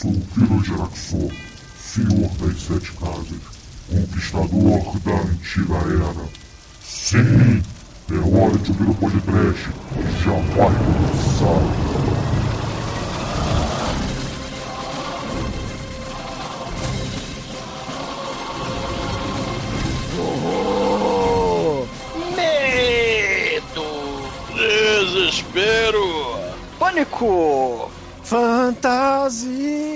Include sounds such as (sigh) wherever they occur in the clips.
sou o Vila Geraxor, senhor das sete casas, conquistador da antiga era. Sim, é hora de ouvir o podcast, já vai começar. Medo! Desespero! Pânico! Fantasia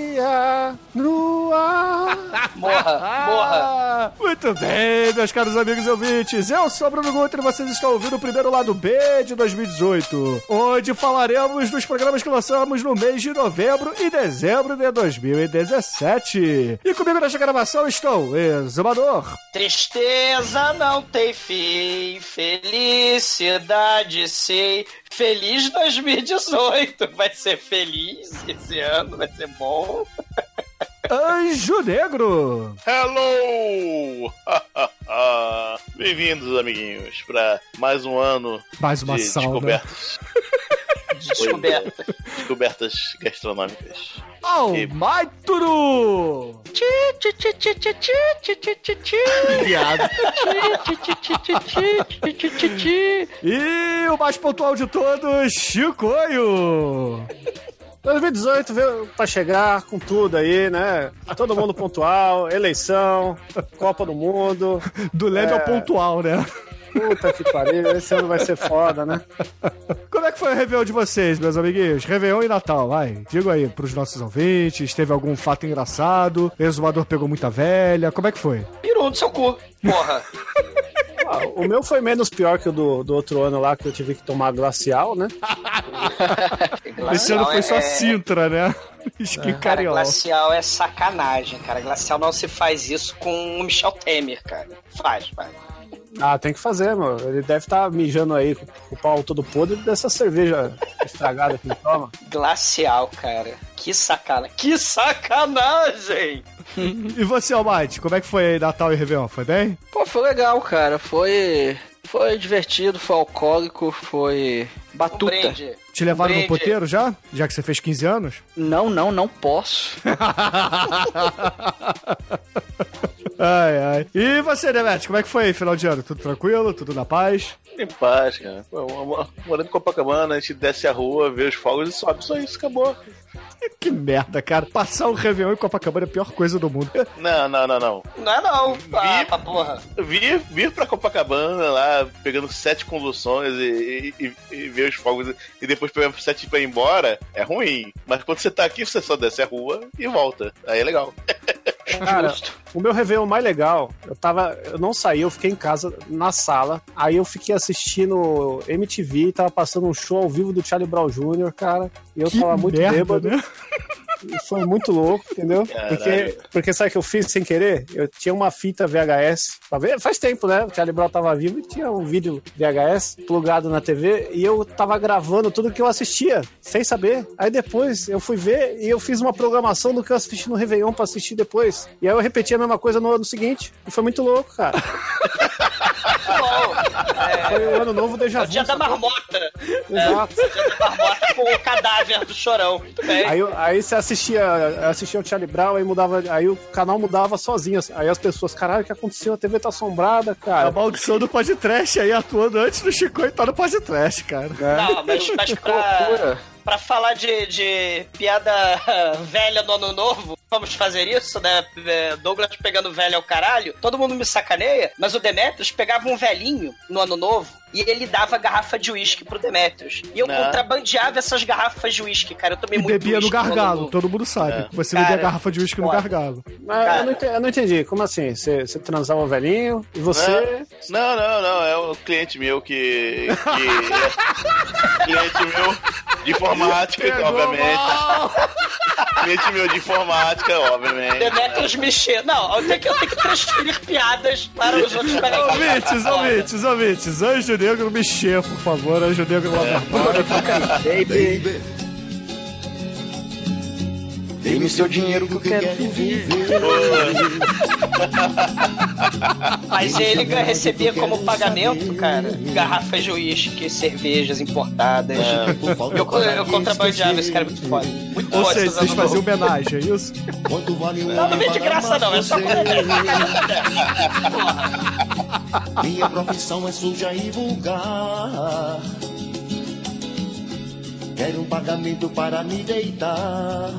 no ar. Morra, morra! Muito bem, meus caros amigos ouvintes. Eu sou Bruno Guter e vocês estão ouvindo o primeiro lado B de 2018, onde falaremos dos programas que lançamos no mês de novembro e dezembro de 2017. E comigo nesta gravação estão Exumador, Tristeza não tem fim, felicidade sei. Feliz 2018! Vai ser feliz esse ano, vai ser bom. (laughs) Anjo Negro. Hello! Bem-vindos, amiguinhos, para mais um ano Mais uma de sauna. descobertas, Descoberta. descobertas gastronômicas. Almaituru. Viado. E o mais pontual de todos, Chicoio. 2018 veio pra chegar com tudo aí, né? Todo mundo pontual, eleição, Copa do Mundo. (laughs) Do leve ao É. pontual, né? Puta que pariu, esse ano vai ser foda, né? Como é que foi o Réveillon de vocês, meus amiguinhos? Réveillon e Natal, vai. Diga aí pros nossos ouvintes, teve algum fato engraçado? O exumador pegou muita velha, como é que foi? Pirou no seu cu. Porra. (laughs) Ah, o meu foi menos pior que o do, do outro ano lá, que eu tive que tomar glacial, né? (laughs) Esse ano foi só é... Sintra, né? (laughs) Skin Cara, cariola. glacial é sacanagem, cara. Glacial não se faz isso com o Michel Temer, cara. Faz, faz. Ah, tem que fazer, meu. Ele deve estar mijando aí com o pau todo podre dessa cerveja estragada que ele toma. (laughs) Glacial, cara. Que sacana. Que sacanagem! E você, Almighty, como é que foi aí Natal e Réveillon? Foi bem? Pô, foi legal, cara. Foi. Foi divertido, foi alcoólico, foi. Um Batuta. brinde. Te levaram brinde. no poteiro já? Já que você fez 15 anos? Não, não, não posso. (laughs) ai, ai. E você, Demet, como é que foi aí, final de ano? Tudo tranquilo? Tudo na paz? Em paz, cara. Morando em Copacabana, a gente desce a rua, vê os fogos e sobe. Só isso, acabou. Que merda, cara. Passar um Réveillon em Copacabana é a pior coisa do mundo. Não, não, não, não. Não é não. Ah, Vi- pra porra. Vir, vir pra Copacabana lá, pegando sete conduções e, e- e- e ver os fogos e depois pegar sete pra ir embora, é ruim. Mas quando você tá aqui, você só desce a rua e volta. Aí é legal. (laughs) Cara, o meu Réveillon mais legal, eu tava. Eu não saí, eu fiquei em casa na sala. Aí eu fiquei assistindo MTV, tava passando um show ao vivo do Charlie Brown Jr., cara. E eu Que tava muito merda, bêbado. né? (laughs) Foi muito louco, entendeu? Caralho. Porque, porque sabe o que eu fiz sem querer? Eu tinha uma fita VHS. Faz tempo, né? O Charlie Brown tava vivo e tinha um vídeo VHS plugado na TV. E eu tava gravando tudo que eu assistia, sem saber. Aí depois eu fui ver e eu fiz uma programação do que eu assisti no Réveillon pra assistir depois. E aí eu repeti a mesma coisa no ano seguinte. E foi muito louco, cara. (laughs) É, Foi o ano novo déjà é o vu. dia da marmota. Exato. O dia da marmota com o cadáver do chorão. Muito bem. Aí, aí você assistia, assistia o Charlie Brown, aí mudava, aí o canal mudava sozinho. Aí as pessoas, caralho, o que aconteceu? A TV tá assombrada, A cara. maldição do podcast aí atuando antes do Chico e tá no podcast, cara. Não, mas, mas pra, pra falar de, de piada (laughs) velha no ano novo, vamos fazer isso, né? É, Douglas pegando velho ao caralho, todo mundo me sacaneia, mas o Demetrius pegava um velhinho no ano novo e ele dava garrafa de uísque pro Demetrius. E eu Ah. contrabandeava essas garrafas de uísque, cara. Eu tomei E muito bebia no gargalo, todo mundo sabe. É. Você Cara, bebia garrafa de uísque no gargalo. Mas Cara. eu, não entendi, eu não entendi. Como assim? Você, você transava o velhinho e você. Não, não, não. É o cliente meu que. que é cliente meu de informática, obviamente. Cliente meu de informática, obviamente. Demetrius mexer. Não, eu tenho, que, eu tenho que transferir piadas para os outros. Ouvintes, ouvintes, ouvintes. Anjo Negro mexer, por favor. Anjo Negro lá Baby. Dê-me seu dinheiro que eu quero viver. Mas ele recebia como pagamento, cara, garrafas de uísque, cervejas importadas. Eu, co- eu contrabandeava esse cara é muito foda. Muito Ou seja, vocês faziam homenagem, é isso? Quanto vale um Não, não vem de graça não, é só Minha profissão é suja e vulgar. Quero um pagamento para me deitar.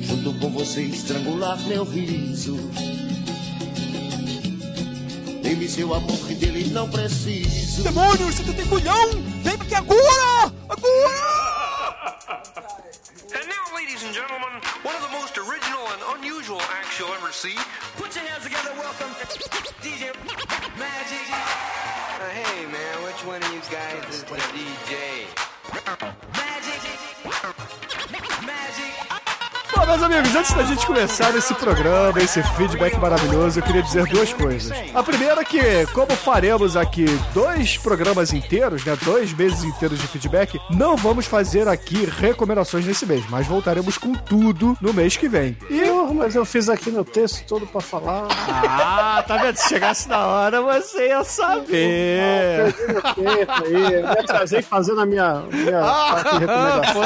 Junto com você estrangular meu riso. Dê-me seu amor que dele não preciso. Demônios, você tem culhão? Vem aqui agora! Agora! And now, ladies and gentlemen, one of the most original and unusual acts you'll ever see. Put your hands together, welcome (laughs) DJ Magic. Uh, hey man, which one of you guys is the DJ? Magic. Magic. Bom, meus amigos, antes da gente começar esse programa, esse feedback maravilhoso, eu queria dizer duas coisas. A primeira é que, como faremos aqui dois programas inteiros, né, dois meses inteiros de feedback, não vamos fazer aqui recomendações nesse mês, mas voltaremos com tudo no mês que vem. E mas eu fiz aqui meu texto todo pra falar. Ah, tá vendo? Se chegasse na hora, você ia saber. Perdi meu tempo aí. Eu me atrasei fazendo a minha, minha parte de recomendação.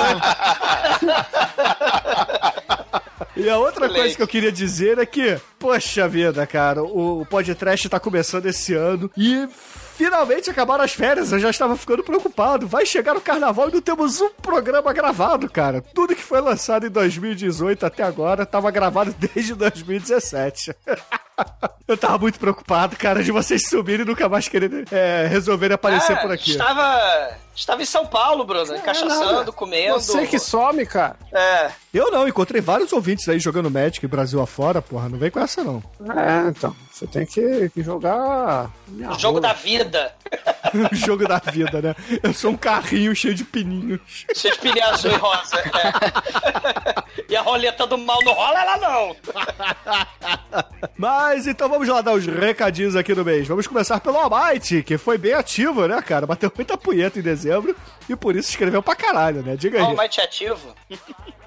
E a outra coisa que eu queria dizer é que, poxa vida, cara, o, o podcast tá começando esse ano e finalmente acabaram as férias. Eu já estava ficando preocupado. Vai chegar o carnaval e não temos um programa gravado, cara. Tudo que foi lançado em 2018 até agora tava gravado (laughs) desde 2017. (laughs) (laughs) Eu tava muito preocupado, cara, de vocês subirem e nunca mais quererem é, resolverem aparecer Ah, por aqui. Estava, estava em São Paulo, Bruno, cachaçando, comendo. Você que some, cara. É, Eu não, encontrei vários ouvintes aí jogando Magic Brasil afora, porra. Não vem com essa, não. É, então. Você tem que, que jogar. minha o jogo rola. da vida. (laughs) o jogo da vida, né? Eu sou um carrinho cheio de pininhos. Seus pneus azul e rosa. é. (laughs) E a roleta do mal não rola ela não. Mas então vamos lá dar os recadinhos aqui no mês. Vamos começar pelo Almighty, que foi bem ativo, né, cara? Bateu muita punheta em dezembro e por isso escreveu pra caralho, né? Diga aí. Almighty ativo.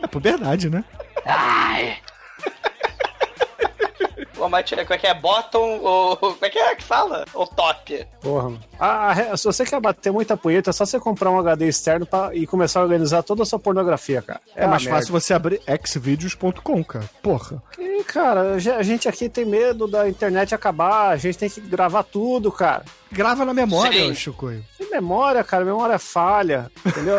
É puberdade, né? O Almighty como é que é? Bottom ou. Como é que é que fala? Ou top? Porra, mano. Ah, se você quer bater muita punheta, é só você comprar um HD externo pra, e começar a organizar toda a sua pornografia, cara. É mais uma fácil você abrir xvideos.com, cara. Porra. merda. E, cara, a ge- a gente aqui tem medo da internet acabar, a gente tem que gravar tudo, cara. Grava na memória. Chicoio. Tem memória, cara, memória falha, entendeu?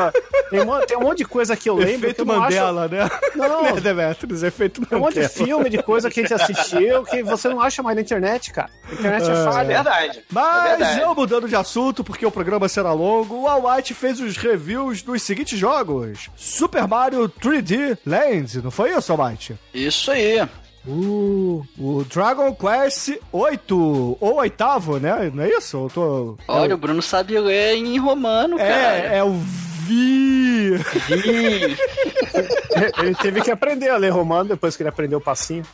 tem, um tem um monte de coisa que eu lembro que Efeito eu não acho... Mandela, né? Não. (laughs) né, Demetrius? Efeito Tem um monte de Mandela. filme, de coisa que a gente assistiu que você não acha mais na internet, cara. A internet é, É. falha. Verdade. é Mas verdade. eu mudando de assunto, porque o programa será longo, o All White fez os reviews dos seguintes jogos: Super Mario 3D Land, não foi isso, All White? Isso aí. Uh, o Dragon Quest 8, ou oitavo, né? Não é isso? Eu tô. Olha, o Bruno sabe ler em romano, cara. é, é o Vi. (laughs) Ele teve que aprender a ler romano depois que ele aprendeu o passinho.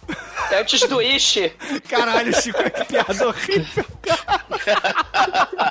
É antes do Ishi. Caralho, Chico, que piada horrível. (laughs)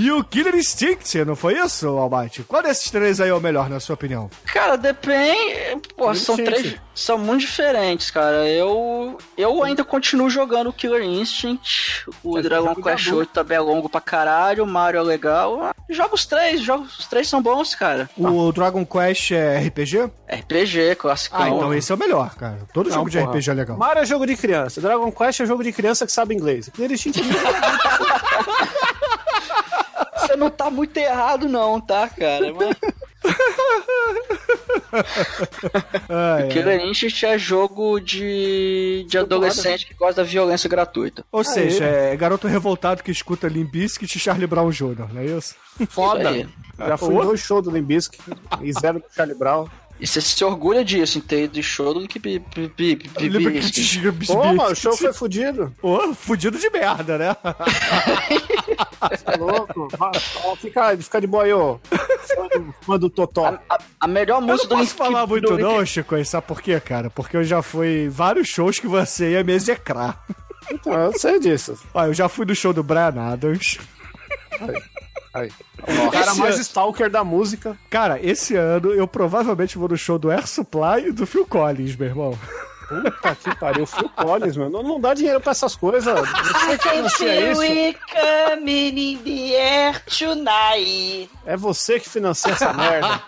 E o Killer Instinct, não foi isso, Almighty? Qual desses três aí é o melhor, na sua opinião? Cara, depende. Pô, são três. São muito diferentes, cara. Eu. Eu ainda continuo jogando o Killer Instinct. O É, Dragon de Quest adulto. 8 também é longo pra caralho. O Mario é legal. Ah, Joga os três, joga, os três são bons, cara. O Dragon Quest é RPG? RPG, clássico. Ah, então esse é o melhor, cara. Todo Não, jogo de porra. RPG é legal. Mario é jogo de criança. Dragon Quest é jogo de criança que sabe inglês. Killer Instinct Você (laughs) não tá muito errado, não, tá, cara? Mas... Ah, é. Killer Instinct é jogo de, de adolescente que gosta da violência gratuita. Ou seja, é garoto revoltado que escuta Limp Bizkit e Charlie Brown Jr., não é isso? foda. aí. Já fui em dois shows do Limbisk e zero do Charlie Brown. E você se orgulha disso, em ter de show do que bi- bi- bi- bi- Lembra que bi- Pô, mano, o show foi fudido. Ô, fudido de merda, né? Tá louco? Vai, ó, Fica, fica de boa aí, ô. Fã do- Fã do Totó. A, a- a melhor Eu não música do posso Link- falar do muito Link- não, Chico, sabe por quê, cara? Porque eu já fui em vários shows que você ia me execrar. Então, eu sei disso. Ó, eu já fui no show do Brian Adams. Aí. O cara Esse mais ano- stalker da música. Cara, esse ano eu provavelmente vou no show do Air Supply e do Phil Collins, meu irmão. Puta que pariu, Phil Collins, mano. Não, não dá dinheiro pra essas coisas. Você que financia isso. it coming in the air tonight. É você que financia essa merda.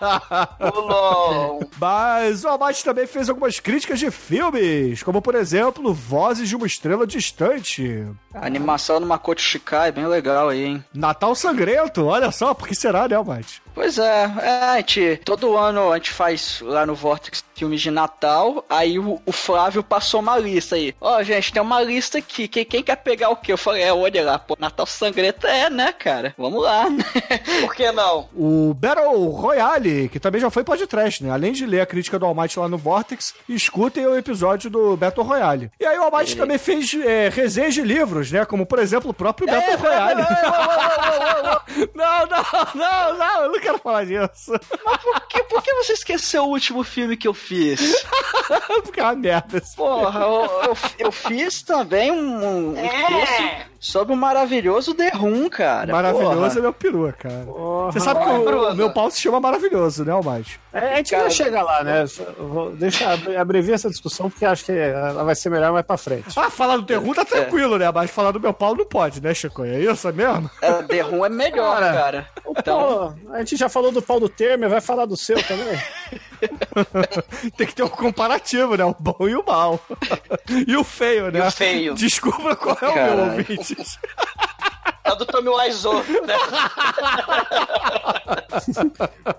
Pulou. Mas o Amate também fez algumas críticas de filmes, como por exemplo, Vozes de uma Estrela Distante, A animação do Makoto Shikai é bem legal aí, hein? Natal Sangrento, olha só, por que será, né, Amate? Pois é, é, a gente, todo ano a gente faz lá no Vortex filmes de Natal, aí o, o Flávio passou uma lista aí. Ó, gente, tem uma lista aqui, quem, quem quer pegar o quê? Eu falei, é, olha lá, pô, Natal Sangrento é, né, cara? Vamos lá. (laughs) Por que não? O Battle Royale, que também já foi podcast, né? Além de ler a crítica do Almighty lá no Vortex, escutem o episódio do Battle Royale. E aí o Almighty também fez é, resenhas de livros, né? Como, por exemplo, o próprio Battle Royale. não, não, não, não, não quero falar disso. por, que, por que você esqueceu o último filme que eu fiz? (laughs) Porque é uma merda. Porra, eu, eu, eu fiz também um, um texto sobre o maravilhoso The Room, cara. Maravilhoso Porra. é meu peru, cara. Porra. Você sabe que o, Bruno. o meu pau se chama Maravilhoso, né, Almighty? É, a gente Cara, vai chegar lá, né? Eu vou- abreviar essa discussão, porque acho que ela vai ser melhor mais pra frente. Ah, falar do Terrum tá tranquilo, né? Mas falar do meu pau não pode, né, Chico? É isso é mesmo? É, The Room é melhor, Cara, cara. O Então, pau- a gente já falou do pau do Temer, vai falar do seu também? (laughs) Tem que ter um comparativo, né? O bom e o mal. (laughs) e o feio, né? E o feio. Desculpa qual é o meu Caralho. Ouvinte. (laughs) É do Tommy Wiseau, né? (laughs)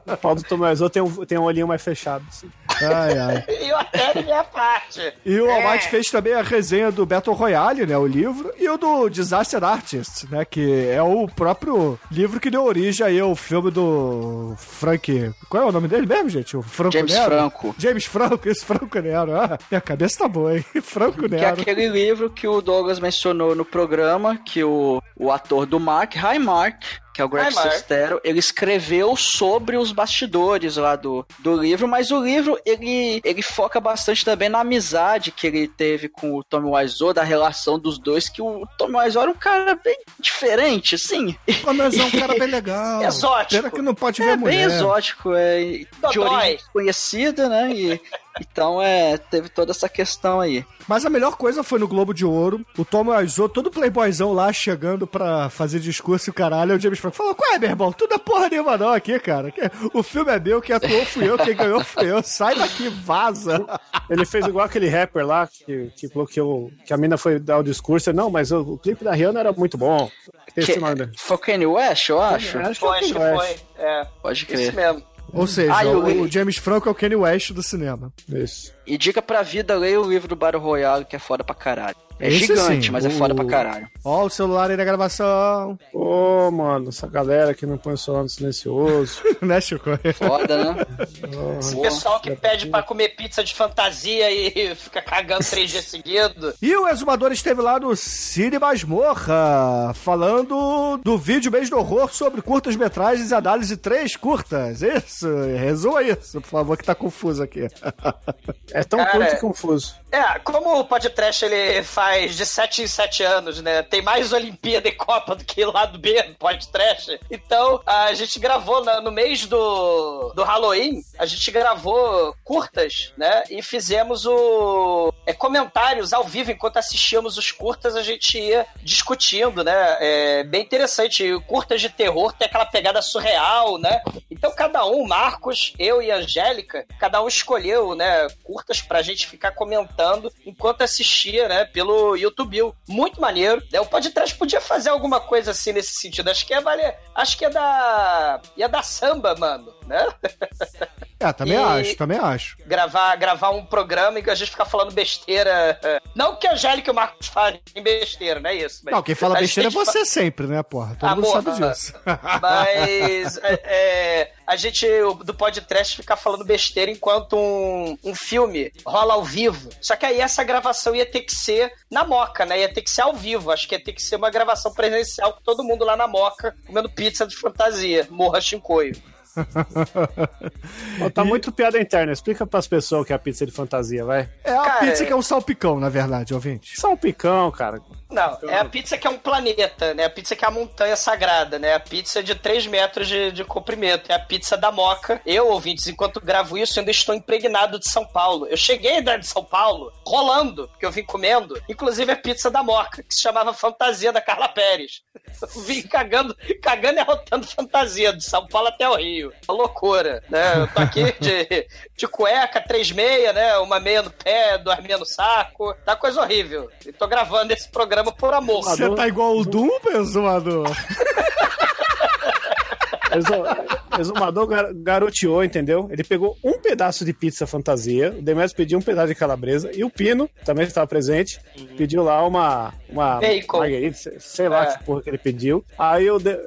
O pau do Tomazou tem um, tem um olhinho mais fechado. assim. Ai, ai. (laughs) E até da minha parte. E o É. Almighty fez também a resenha do Battle Royale, né? O livro, e o do Disaster Artist, né? Que é o próprio livro que deu origem aí ao filme do Frank. Qual é o nome dele mesmo, gente? O Franco James Nero? Franco. James Franco, esse Franco Nero. Ah, minha cabeça tá boa, hein? (laughs) Franco Que é Nero. aquele livro que o Douglas mencionou no programa, que o, o ator do Mark, Hi Mark, que é o Greg. Sestero, ele escreveu sobre os bastidores lá do, do livro, mas o livro, ele, ele foca bastante também na amizade que ele teve com o Tommy Wiseau, da relação dos dois, que o Tommy Wiseau era um cara bem diferente, assim. Mas é um cara bem (laughs) legal. Exótico. Pena que não pode É ver bem mulher. exótico, é de origem desconhecida, né? E, então é, teve toda essa questão aí. Mas a melhor coisa foi no Globo de Ouro, o Tom Wiseau, todo playboyzão lá, chegando pra fazer discurso e o caralho, o James Franco falou, qual é, meu irmão? Tudo é porra nenhuma não aqui, cara. Que- O filme é meu, quem atuou fui eu, quem ganhou fui eu. Sai daqui, vaza. Ele fez igual aquele rapper lá, que, que bloqueou, que a mina foi dar o discurso. Não, mas o, o clipe da Rihanna era muito bom. Que- foi o Kanye West, eu acho. Acho que Foi, acho que foi. West. É, Pode isso crer. mesmo. Ou seja, Ah, o- o, o James Franco é o Kanye West do cinema. Isso. E dica pra vida, leia o livro do Battle Royale, que é foda pra caralho. É Esse gigante, sim, mas é foda pra caralho. Ó o celular aí na gravação. Ô, mano, essa galera que não põe o celular no silencioso. (laughs) né, Chico? Foda, né? Esse Boa. pessoal que pede pra comer pizza de fantasia e (laughs) fica cagando três dias seguidos. E o Exumador esteve lá no Cine Masmorra, falando do vídeo mês do horror sobre curtas-metragens e análise de três curtas. Isso, resuma isso, por favor, que tá confuso aqui. (laughs) É tão Cara, curto e confuso. É, como o podcast ele faz de 7 em 7 anos, né? Tem mais Olimpíada e Copa do que lá do B do podcast. Então, a gente gravou no mês do, do Halloween, a gente gravou curtas, né? E fizemos o é, comentários ao vivo enquanto assistíamos os curtas, a gente ia discutindo, né? É bem interessante. Curtas de terror tem aquela pegada surreal, né? Então, cada um, Marcos, eu e Angélica, cada um escolheu, né, curtas pra gente ficar comentando enquanto assistia, né, pelo YouTube. Muito maneiro. Né? O podcast podia fazer alguma coisa assim nesse sentido. Acho que ia valer. Acho que ia dar. ia dar samba, mano, né? É, também E- acho, também acho. gravar, gravar um programa em que a gente fica falando besteira. Não que a Angélica e o Marcos falem besteira, não é isso. Não, quem fala besteira é gente fa- você sempre, né, porra? Todo Ah, mundo porra. sabe disso. (laughs) Mas é, é, a gente do podcast fica falando besteira enquanto um, um filme rola ao vivo. Só que aí essa gravação ia ter que ser na Moca, né? Ia ter que ser ao vivo. Acho que ia ter que ser uma gravação presencial com todo mundo lá na Moca comendo pizza de fantasia. Morra Chincoio. (laughs) Tá muito piada interna. Explica pras pessoas o que é a pizza de fantasia, vai. É a Cara, pizza que é um salpicão, na verdade, ouvinte. Salpicão, cara. Não, é a pizza que é um planeta, né? A pizza que é a montanha sagrada, né? A pizza de 3 metros de, de comprimento. É a pizza da Moca. Eu, ouvintes, enquanto gravo isso, ainda estou impregnado de São Paulo. Eu cheguei da de São Paulo rolando, porque eu vim comendo, inclusive a pizza da Moca, que se chamava Fantasia da Carla Pérez. Eu vim cagando, cagando e arrotando fantasia, de São Paulo até o Rio. Uma loucura, né? Eu tô aqui de, de cueca, três meia, né? Uma meia no pé, duas meia no saco. Tá coisa horrível. E tô gravando esse programa por amor. Você tá igual o Doom, exumador? (laughs) Exu- Exumador gar- garoteou, entendeu? Ele pegou um pedaço de pizza fantasia, o Demetrius pediu um pedaço de calabresa, e o Pino, também estava presente, pediu lá uma, uma Bacon. sei lá É. que porra que ele pediu. Aí o, de-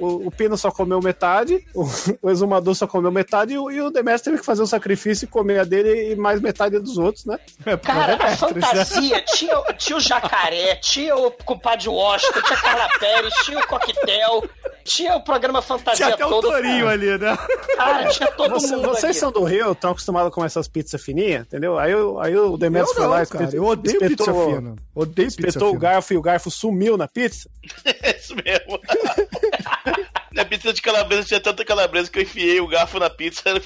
o, o Pino só comeu metade, o, o Exumador só comeu metade, e o, e o Demetrius teve que fazer um sacrifício e comer a dele e mais metade dos outros, né? Cara, a Demetrius, né? fantasia tinha, tinha o jacaré, tinha o compadre Washington, tinha a Carla Pérez, tinha o coquetel, tinha o programa fantasia Tinha até o todo. Torinho cara. ali, né? Cara, tinha todo Você- mundo vocês ali. são do Rio, estão acostumados com essas pizzas fininhas, entendeu? Aí, aí o Demetrius Eu foi lá e cara. Eu odeio pizza espetou- fina. Odeio pizza Espetou o fina. garfo e o garfo sumiu na pizza. (laughs) É isso mesmo. (laughs) Na pizza de calabresa tinha tanta calabresa que eu enfiei o garfo na pizza, ela,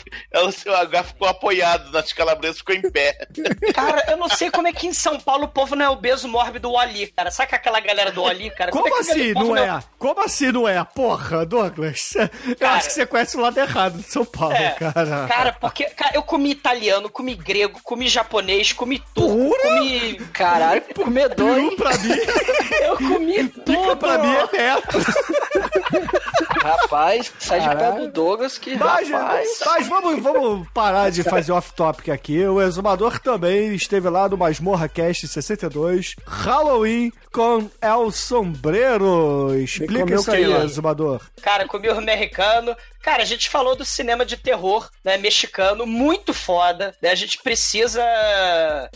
ela, o garfo ficou apoiado nas calabresas, ficou em pé. (laughs) Cara, eu não sei como é que em São Paulo o povo não é obeso mórbido do Ali, cara. Sabe que aquela galera do Ali, cara? Como é que assim aquele povo não é? Como assim não é? Porra, Douglas. (laughs) Eu Cara- acho que você conhece o lado errado de São Paulo, É, cara. Cara, porque cara, eu comi italiano, comi grego, comi japonês, comi turco, Pura? comi. Caralho, comedor, hein? pra mim, (laughs) Eu comi pica tudo. pra mim é neto. Rapaz, sai de perto do Douglas que, Mas, rapaz... mas vamos, vamos parar de fazer off-topic aqui. O Exumador também esteve lá no Masmorra Cast 62, Halloween com El Sombrero. Explica isso aí? Exumador. Cara, comi o americano. Cara, a gente falou do cinema de terror, né, mexicano, muito foda. Né? A gente precisa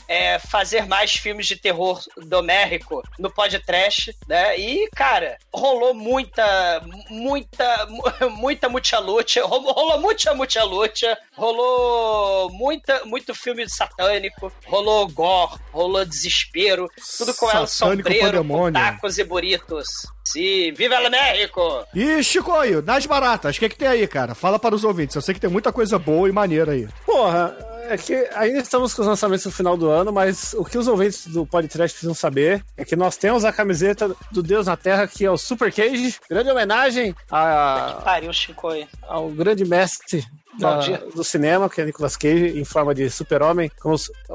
é, fazer mais filmes de terror domérico no podcast, né? E, cara, rolou muita, muita, mu- (laughs) muita muita luta, rolou, muita muita luta, rolou muita, muito filme satânico, rolou gore, rolou desespero, tudo com El Satânico Sombreiro, com tacos e burritos. Sim, viva el México! E Chicoio, nas baratas, o que, que tem aí, cara? Fala para os ouvintes. Eu sei que tem muita coisa boa e maneira aí. Porra, é que ainda estamos com os lançamentos no final do ano, mas o que os ouvintes do podcast precisam saber é que nós temos a camiseta do Deus na Terra, que é o Super Cage. Grande homenagem a- Pariu, Chico aí. ao grande mestre da- do cinema, que é Nicolas Cage, em forma de super-homem.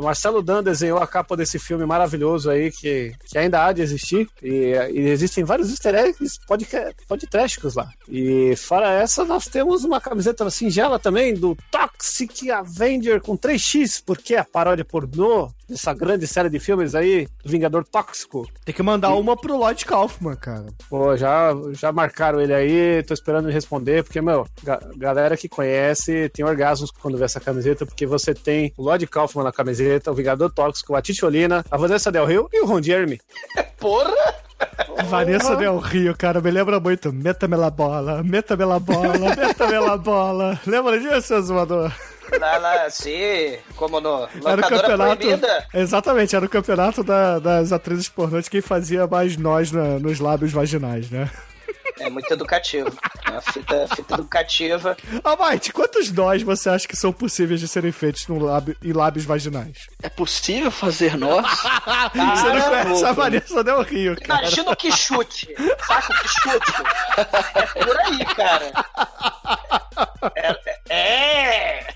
Marcelo Dan desenhou a capa desse filme maravilhoso aí, que, que ainda há de existir. E, e existem vários easter eggs podcasticos lá. E fora essa, nós temos uma camiseta singela também do Toxic Avenger com 3x, porque é a paródia pornô dessa grande série de filmes aí, do Vingador Tóxico. Tem que mandar uma pro Lloyd Kaufman, cara. Pô, já, já marcaram ele aí, tô esperando ele responder, porque, meu, ga- galera que conhece tem orgasmos quando vê essa camiseta, porque você tem o Lloyd Kaufman na camiseta, o Vingador Tóxico, a Titiolina, a Vanessa Del Rio e o Ron Jeremy. (laughs) Porra! (laughs) Vanessa Del Rio, cara, me lembra muito. Meta-me la bola, meta-me la bola, meta-me la bola. (laughs) Lembra disso, Exumador? Lá, lá, sim, como no Era o campeonato. Proibida. Exatamente, era o campeonato da- das atrizes pornô de quem fazia mais nós na- nos lábios vaginais, né? É muito educativo. É uma fita, fita educativa. Ah, Mike, quantos nós você acha que são possíveis de serem feitos no lábio, em lábios vaginais? É possível fazer nós? (laughs) você não conhece a Vanessa Del Rio, cara. Imagina o que chute. Saca o que chute? É por aí, cara. É. é.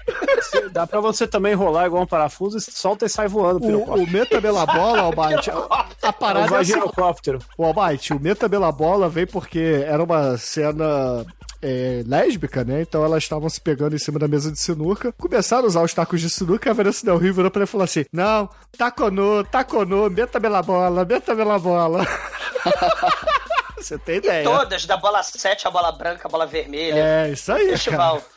Dá pra você também enrolar igual um parafuso, e solta e sai voando. O, o Metabela Bola, Almighty, a, a É o parada é assim, vaginocóptero. O Almighty, o Metabela Bola veio porque era uma cena é, lésbica, né? Então elas estavam se pegando em cima da mesa de sinuca. Começaram a usar os tacos de sinuca e a Vanessa Del Rio virou pra ele e falou assim: Não, taconô, taconô, Metabela Bola, Metabela Bola. (laughs) Você tem ideia? Todas, da bola 7, a bola branca, a bola vermelha. É, isso aí. Festival. Cara,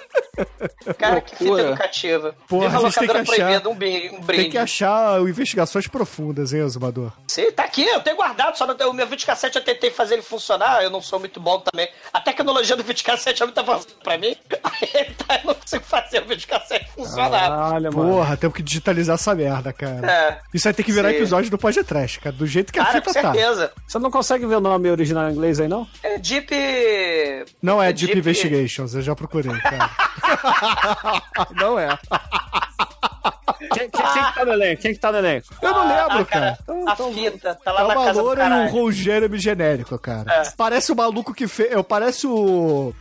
que fita educativa. Porra, Viva a gente tem que locadora achar- proibida, um, um brinde. Tem que achar investigações profundas, hein, Azumador? Sim, tá aqui, eu tenho guardado, só não tenho, o meu videocassete eu tentei fazer ele funcionar, eu não sou muito bom também. A tecnologia do videocassete é muito avançada pra mim, (laughs) aí tá, eu não consigo fazer o videocassete funcionar. Olha, mano. Porra, temos que digitalizar essa merda, cara. É. Isso vai ter que virar Sim. episódio do Pod Trash, cara. Do jeito que a Cara, com fita tá. certeza. Você não consegue ver o nome original em inglês aí, não? É Deep. Não é Deep Deep- Investigations, eu já procurei, cara. (laughs) (laughs) não é. Quem, quem- quem que tá no elenco? Quem que tá no elenco? Eu não lembro, Ah, cara. A fita, tá lá É na casa do loura e um caralho. Jeremy genérico, cara. É. Parece o maluco que fez. Parece o.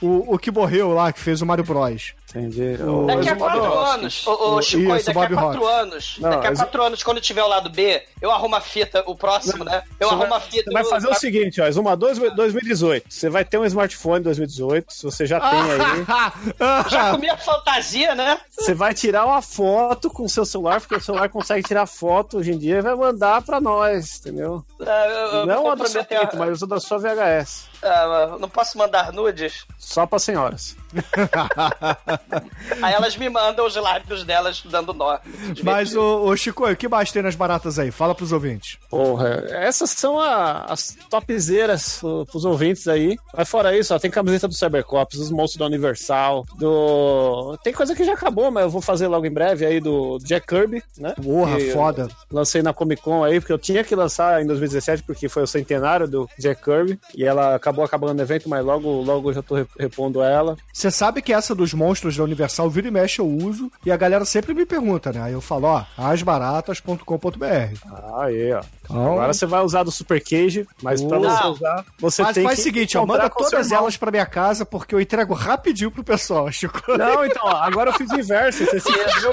O, o que morreu lá, que fez o Mario Bros. Entendi. Daqui a quatro anos, ô, ô, Chico, daqui a quatro Rock. anos, Não, daqui a quatro anos, quando tiver o lado B, eu arrumo a fita, o próximo, né? Eu Você arrumo vai, a fita. você vai eu- fazer o pra- seguinte, ó, Exumador 2018. Você vai ter um smartphone em 2018, se você já tem aí. (laughs) Já comi a fantasia, né? Você vai tirar uma foto com o seu celular, porque o celular consegue tirar foto hoje em dia e vai mandar pra nós, entendeu? É, eu- eu Não a do seu peito, mas o da sua VHS. Ah, não posso mandar nudes? Só pra senhoras. (laughs) Aí elas me mandam os lábios delas dando nó. Mas, ô, ô Chico, o que mais tem nas baratas aí? Fala pros ouvintes. Porra, essas são a- as topzeiras pro- pros ouvintes aí. Mas fora isso, ó, tem camiseta do Cybercops, os monstros da Universal, do... Tem coisa que já acabou, mas eu vou fazer logo em breve aí do Jack Kirby, né? Porra, Que foda. Lancei na Comic Con aí, porque eu tinha que lançar em 2017, porque foi o centenário do Jack Kirby. E ela acabou acabando o evento, mas logo, logo eu já tô re- repondo ela. Você sabe que essa dos monstros da Universal vira e mexe eu uso e a galera sempre me pergunta, né? Aí eu falo, ó, asbaratas.com.br. Ah, aí, ó. Então- Agora você vai usar do Super Cage, mas pra Não. você usar, você Mas tem faz que o seguinte, ó, manda todas elas pra minha casa porque eu entrego rapidinho pro pessoal, Chico. Não, então, ó, agora eu fiz o inverso. Você se (laughs) fudeu.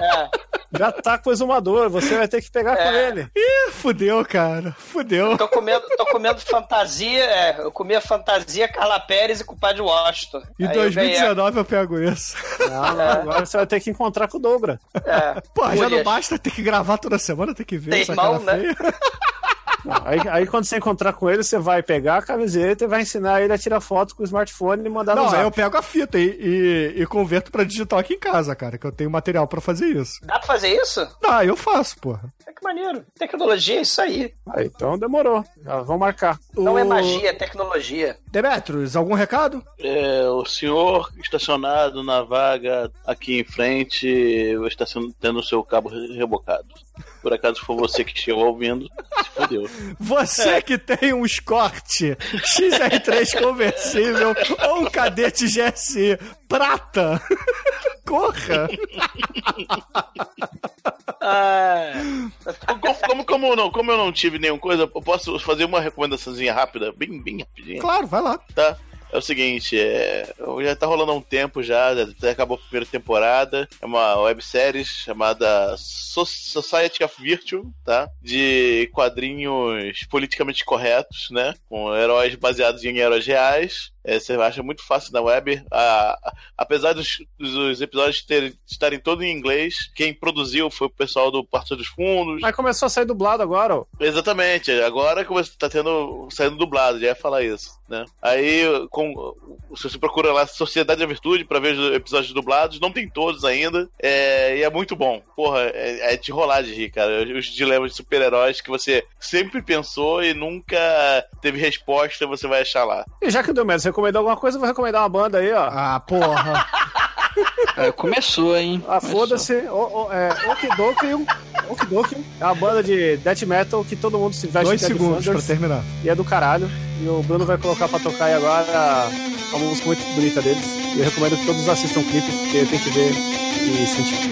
É. Já tá com o exumador, você vai ter que pegar com É. ele. Ih, fudeu, cara. Fudeu. Tô comendo, tô comendo fantasia, é, eu comia fantasia Carla Pérez e com o Padre Washington. Em Aí eu ganhei- 2019 eu pego isso. Não, não, agora você vai ter que encontrar com o Dobra. É, Pô, já não basta ter que gravar toda semana, tem que ver Tem essa cara né? feia. Não, aí, aí quando você encontrar com ele, você vai pegar a camiseta e vai ensinar ele a tirar foto com o smartphone e mandar no Não, zap. aí eu pego a fita e, e, e converto pra digital aqui em casa, cara, que eu tenho material pra fazer isso. Dá pra fazer isso? Ah, eu faço, porra. É que maneiro. Tecnologia é isso aí. Aí, então demorou. Já vamos marcar. Não é O- magia, é tecnologia. Demetrios, algum recado? É, o senhor estacionado na vaga aqui em frente está sendo- tendo o seu cabo re- rebocado. Por acaso for você que chegou ouvindo, se fodeu. Você que tem um Escort XR3 conversível ou um cadete GSI prata, corra! Ah, Como, como, como não, como eu não tive nenhuma coisa, eu posso fazer uma recomendaçãozinha rápida, bem, bem rapidinha. Claro, vai lá. tá? É o seguinte, é, já tá rolando há um tempo já, até acabou a primeira temporada. É uma websérie chamada So- Society of Virtue, tá? De quadrinhos politicamente corretos, né? Com heróis baseados em heróis reais. É, você acha muito fácil na web. A- a- apesar dos, dos episódios terem- estarem todos em inglês, quem produziu foi o pessoal do Partido dos Fundos. Mas começou a sair dublado agora, ó. Exatamente, agora que você tá tendo saindo dublado, já ia falar isso, né? Aí, com, se você procura lá Sociedade da Virtude pra ver os episódios dublados, não tem todos ainda, é, e é muito bom. Porra, é, é de rolar de rir, cara. Os dilemas de super-heróis que você sempre pensou e nunca teve resposta, você vai achar lá. E já que o Demetrio recomendou alguma coisa, eu vou recomendar uma banda aí, ó. Ah, porra. (laughs) É, começou, hein? Ah, foda-se. O- o- É, Okidoki. Okidoki é uma banda de death metal que todo mundo se veste Dois de segundos pra Flanders terminar. e é do caralho. E o Bruno vai colocar pra tocar aí agora uma música muito bonita deles. E eu recomendo que todos assistam o clipe, porque tem que ver e sentir.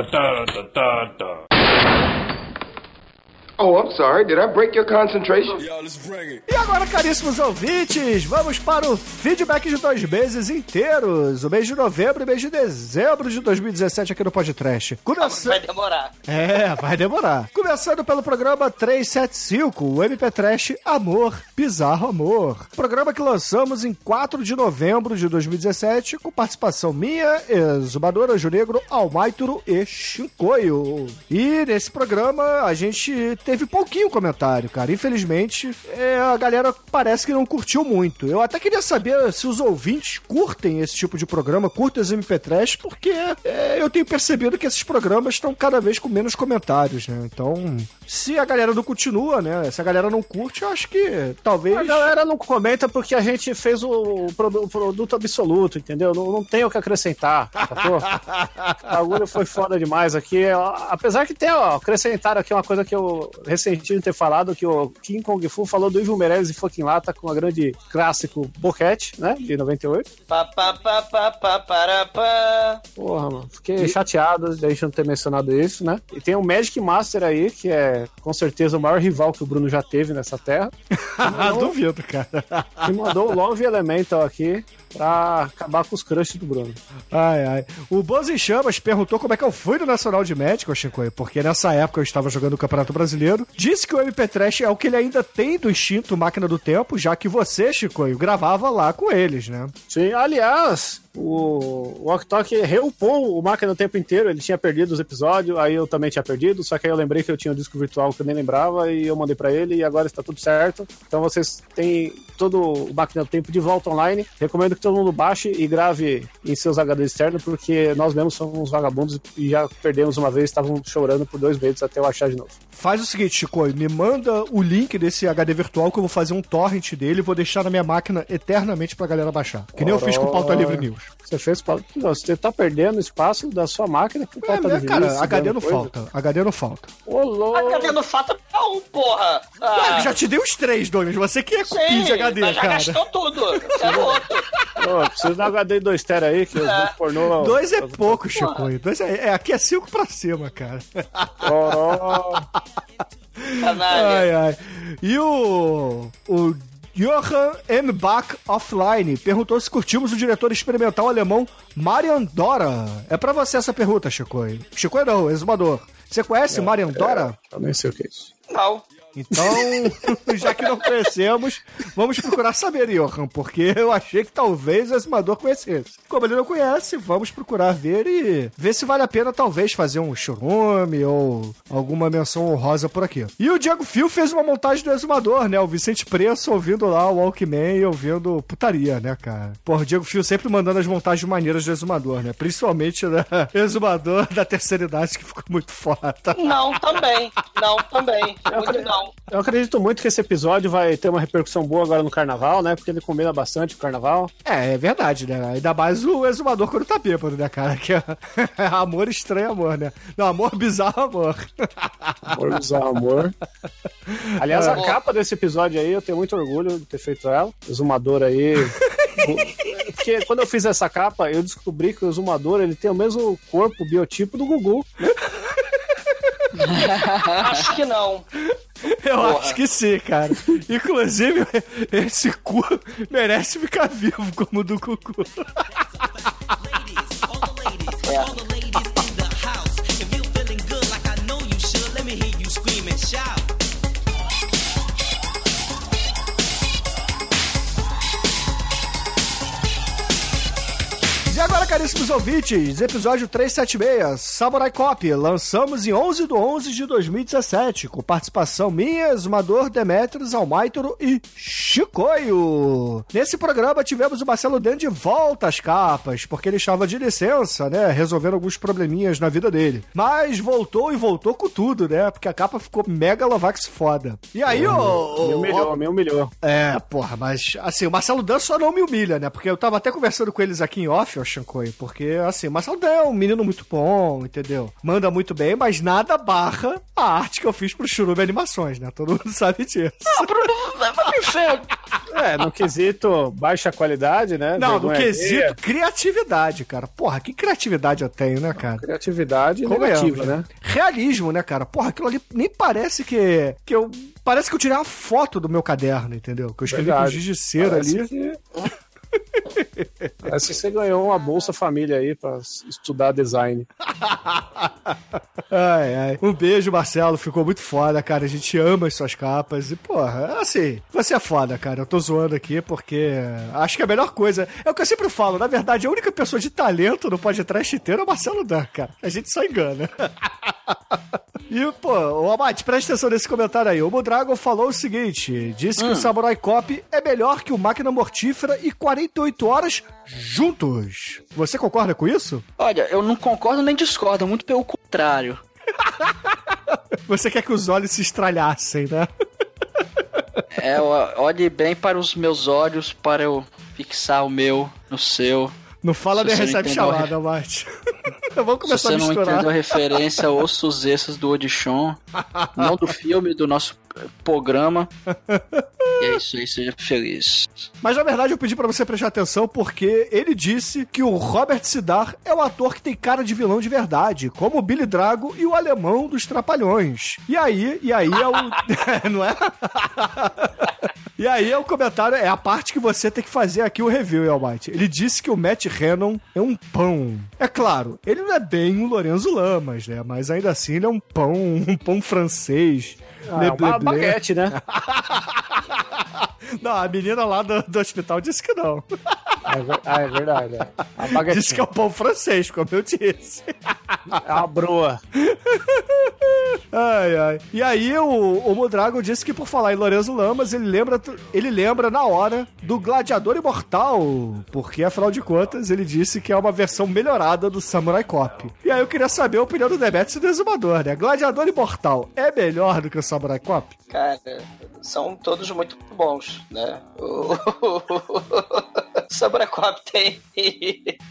Oh, I'm sorry. Did I break your concentration? E agora, caríssimos ouvintes, vamos para o feedback de dois meses inteiros. O mês de novembro e mês de dezembro de 2017 aqui no Podcast. Começa... Vai demorar. É, vai demorar. Começando pelo programa 375, o MP Trash Amor, Bizarro Amor. Programa que lançamos em 4 de novembro de 2017, com participação minha, Exumadora Anjo Negro, Almaituro e Shinkoio. E nesse programa a gente teve pouquinho comentário, cara. Infelizmente, é, a galera parece que não curtiu muito. Eu até queria saber se os ouvintes curtem esse tipo de programa, curtem os MP Trash, porque é, eu tenho percebido que esses programas estão cada vez com menos comentários, né? Então, se a galera não continua, né? Se a galera não curte, eu acho que talvez. A galera não comenta porque a gente fez o, produ- o produto absoluto, entendeu? Não, não tem o que acrescentar, sacou? (laughs) o bagulho foi foda demais aqui. Apesar que tem, ó, acrescentaram aqui uma coisa que eu ressenti de ter falado, que o King Kong Fu falou do Ivo Meirelles e Fucking Lata com a grande clássico Boquete, né? De 98. Pá, pá, pá, pá, pá, para, pá. Porra, mano. Fiquei chateado de a gente não ter mencionado isso, né? E tem o Magic Master aí, que é com certeza o maior rival que o Bruno já teve nessa terra. (laughs) Ah, duvido, cara. que mandou o Love Elemental aqui pra acabar com os crushes do Bruno. Ai, ai. O Boz em Chamas perguntou como é que eu fui no Nacional de Médico, Chico, porque nessa época eu estava jogando o Campeonato Brasileiro. Disse que o MP Trash é o que ele ainda tem do instinto Máquina do Tempo, já que você, Chico, gravava lá com eles, né? Sim, aliás, o, o Ok reupou o Máquina o tempo inteiro, ele tinha perdido os episódios, aí eu também tinha perdido, só que aí eu lembrei que eu tinha um disco virtual que eu nem lembrava e eu mandei pra ele e agora está tudo certo. Então vocês têm todo o Máquina do Tempo de volta online. Recomendo que todo mundo baixe e grave em seus HD externos, porque nós mesmos somos vagabundos e já perdemos uma vez, estavam chorando por dois meses até eu achar de novo. Faz o seguinte, Chico, me manda o link desse HD virtual que eu vou fazer um torrent dele e vou deixar na minha máquina eternamente pra galera baixar. Que nem eu fiz com o Pauta Livre News. Você fez pauta. Não, você tá perdendo espaço da sua máquina com É, pauta né, livre. cara, Isso, HD não coisa. falta. HD não falta. Ô, louco. HD no fato é um, porra. Ah, Ué, já te dei os três, Douglas. Você que é cupim de HD, mas já cara. gastou tudo. Quero outro. Ô, preciso dar HD 2 tera aí, que os dois pornô. Dois é pouco, Chico. Dois é, é- aqui é cinco pra cima, cara. Canalha. Ai, ai. E o. O Johann M. Bach Offline perguntou se curtimos o diretor experimental alemão Marian Dora. É pra você essa pergunta, Chico. Chico não, exumador. Você conhece Marian Dora? Eu nem sei o que é isso. Não. Então, (laughs) já que não conhecemos, vamos procurar saber, Johan, porque eu achei que talvez o exumador conhecesse. Como ele não conhece, vamos procurar ver e ver se vale a pena talvez fazer um chorume ou alguma menção honrosa por aqui. E o Diego Fio fez uma montagem do exumador, né? O Vicente Preço ouvindo lá o Walkman e ouvindo putaria, né, cara? Porra, o Diego Fio sempre mandando as montagens maneiras do exumador, né? Principalmente da (laughs) exumador da terceira idade, que ficou muito foda. Não, também. Não, também. Muito não. Eu acredito muito que esse episódio vai ter uma repercussão boa agora no carnaval, né? Porque ele combina bastante com o carnaval. É, é verdade, né? Ainda mais o exumador quando tá bêbado, né, cara? Que é (laughs) amor estranho amor, né? Não, amor bizarro amor. Amor, bizarro amor. Aliás, a Amor. capa desse episódio aí, eu tenho muito orgulho de ter feito ela. Exumador aí. (laughs) Porque quando eu fiz essa capa, eu descobri que o exumador ele tem o mesmo corpo, biotipo do Gugu. (laughs) Acho que não. Eu Porra. acho que sim, cara. Inclusive, esse cu merece ficar vivo como o do Cucu. E caríssimos ouvintes, episódio 376, Samurai Cop, lançamos em 11 de 11 de 2017, com participação minha, Exumador, Demetrius, Almaitoro e Chicoio. Nesse programa tivemos o Marcelo Dan de volta às capas, porque ele estava de licença, né, resolvendo alguns probleminhas na vida dele. Mas voltou e voltou com tudo, né, porque a capa ficou mega Lovax foda. E aí, ô... Me humilhou, me humilhou. é, porra, mas assim, o Marcelo Dan só não me humilha, né? Porque eu tava até conversando com eles aqui em off, ó, Shankoi. porque, assim, o Marcelo é um menino muito bom, entendeu? Manda muito bem, mas nada barra a arte que eu fiz pro Churume Animações, né? Todo mundo (laughs) sabe disso. Não, pro. É, no quesito baixa qualidade, né? Não, no Vergonha quesito alheia, criatividade, cara. Porra, que criatividade eu tenho, né, cara? Criatividade Convenhamos, negativa, né? Realismo, né, cara? Porra, aquilo ali nem parece que, que eu. Parece que eu tirei uma foto do meu caderno, entendeu? Que eu escrevi com Verdade. giz de cera Parece ali. que- (laughs) Que você ganhou uma Bolsa Família aí pra estudar design. (laughs) Ai, ai. Um beijo, Marcelo. Ficou muito foda, cara. A gente ama as suas capas. E, porra, assim, você é foda, cara. Eu tô zoando aqui porque acho que a melhor coisa. É o que eu sempre falo. Na verdade, a única pessoa de talento no podcast inteiro é o Marcelo Dan, cara. A gente só engana. (laughs) E, pô, o Amate, presta atenção nesse comentário aí. O Mudragon falou o seguinte: disse que o Samurai Cop é melhor que o Máquina Mortífera e 48 horas juntos. Você concorda com isso? Olha, eu não concordo nem discordo, muito pelo contrário. (laughs) Você quer que os olhos se estralhassem, né? É, olhe bem para os meus olhos para eu fixar o meu no seu. Não fala nem você não recebe chamada, Mate. (laughs) Vamos Se começar você a não misturar. entendeu a referência, ouça os extras do Audition, não do filme, do nosso programa. E é isso aí, seja feliz. Mas na verdade eu pedi pra você prestar atenção porque ele disse que o Robert Sidar é o ator que tem cara de vilão de verdade, como o Billy Drago e o alemão dos Trapalhões. E aí, e aí é o. (laughs) Não é? (laughs) E aí é o comentário, é a parte que você tem que fazer aqui o review, Elmite. Ele disse que o Matt Hannon é um pão. É claro, ele não é bem o Lorenzo Lamas, né? Mas ainda assim ele é um pão, um pão francês. Ah, é uma blé, blé. baguete, né? (laughs) Não, a menina lá do, do hospital disse que não. Ah, é ver- ah, é verdade. é. Disse que é o pão francês, como eu disse. é uma broa. Ai, ai. E aí o, o Mudrago disse que por falar em Lorenzo Lamas, ele lembra, ele lembra na hora do Gladiador Imortal, porque afinal de contas ele disse que é uma versão melhorada do Samurai Cop. E aí eu queria saber a opinião do Demetrius e do Exumador, né? Gladiador Imortal é melhor do que o Samurai Cop? Cara, são todos muito bons, né? (laughs) Cop (laughs) tem,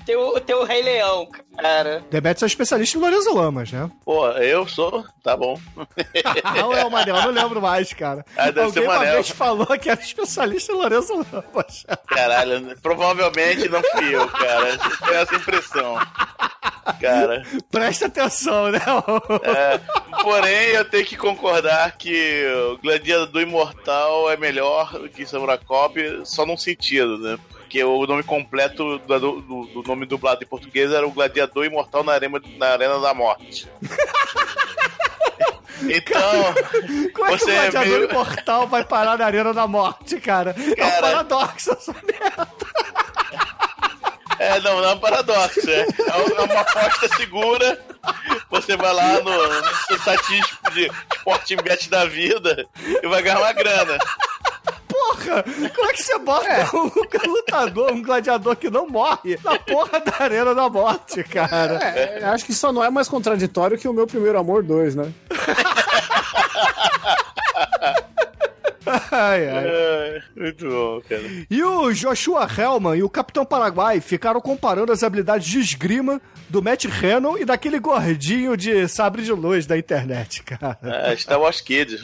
tem, o, tem o Rei Leão, cara. Demetrius é especialista em Lorenzo Lamas, né? Pô, eu sou, tá bom. (laughs) Não é o Manel, eu não lembro mais, cara. Ah, deve Alguém ser o uma vez falou que era especialista em Lorenzo Lamas. Caralho, provavelmente não fui eu, cara. Eu tenho essa impressão. Cara. Presta atenção, né? É, porém, eu tenho que concordar que o Gladiador Imortal é melhor do que Samurai Cop, só num sentido, né? Porque o nome completo do, do- do nome dublado em português era o Gladiador Imortal na Arena, na Arena da Morte. (laughs) Então, Como é que o é gladiador meio- imortal vai parar na arena da morte, cara? É um Cara. paradoxo essa merda. É, não, não é um paradoxo. É, é uma aposta segura. Você vai lá no, no site de esporte bet da vida e vai ganhar uma grana. Porra, como é que você bota um lutador, um gladiador que não morre na porra da arena da morte, cara? É, acho que só não é mais contraditório que o meu primeiro amor 2, né? (laughs) Ai, ai. É, muito bom, cara. E o Joshua Hellman e o Capitão Paraguai ficaram comparando as habilidades de esgrima do Matt Hannon e daquele gordinho de sabre de luz da internet, cara. É, Star Wars Kids.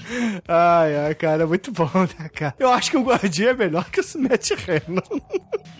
Ai, ai, cara, é muito bom, né, cara? Eu acho que o gordinho é melhor que o Matt Hannon.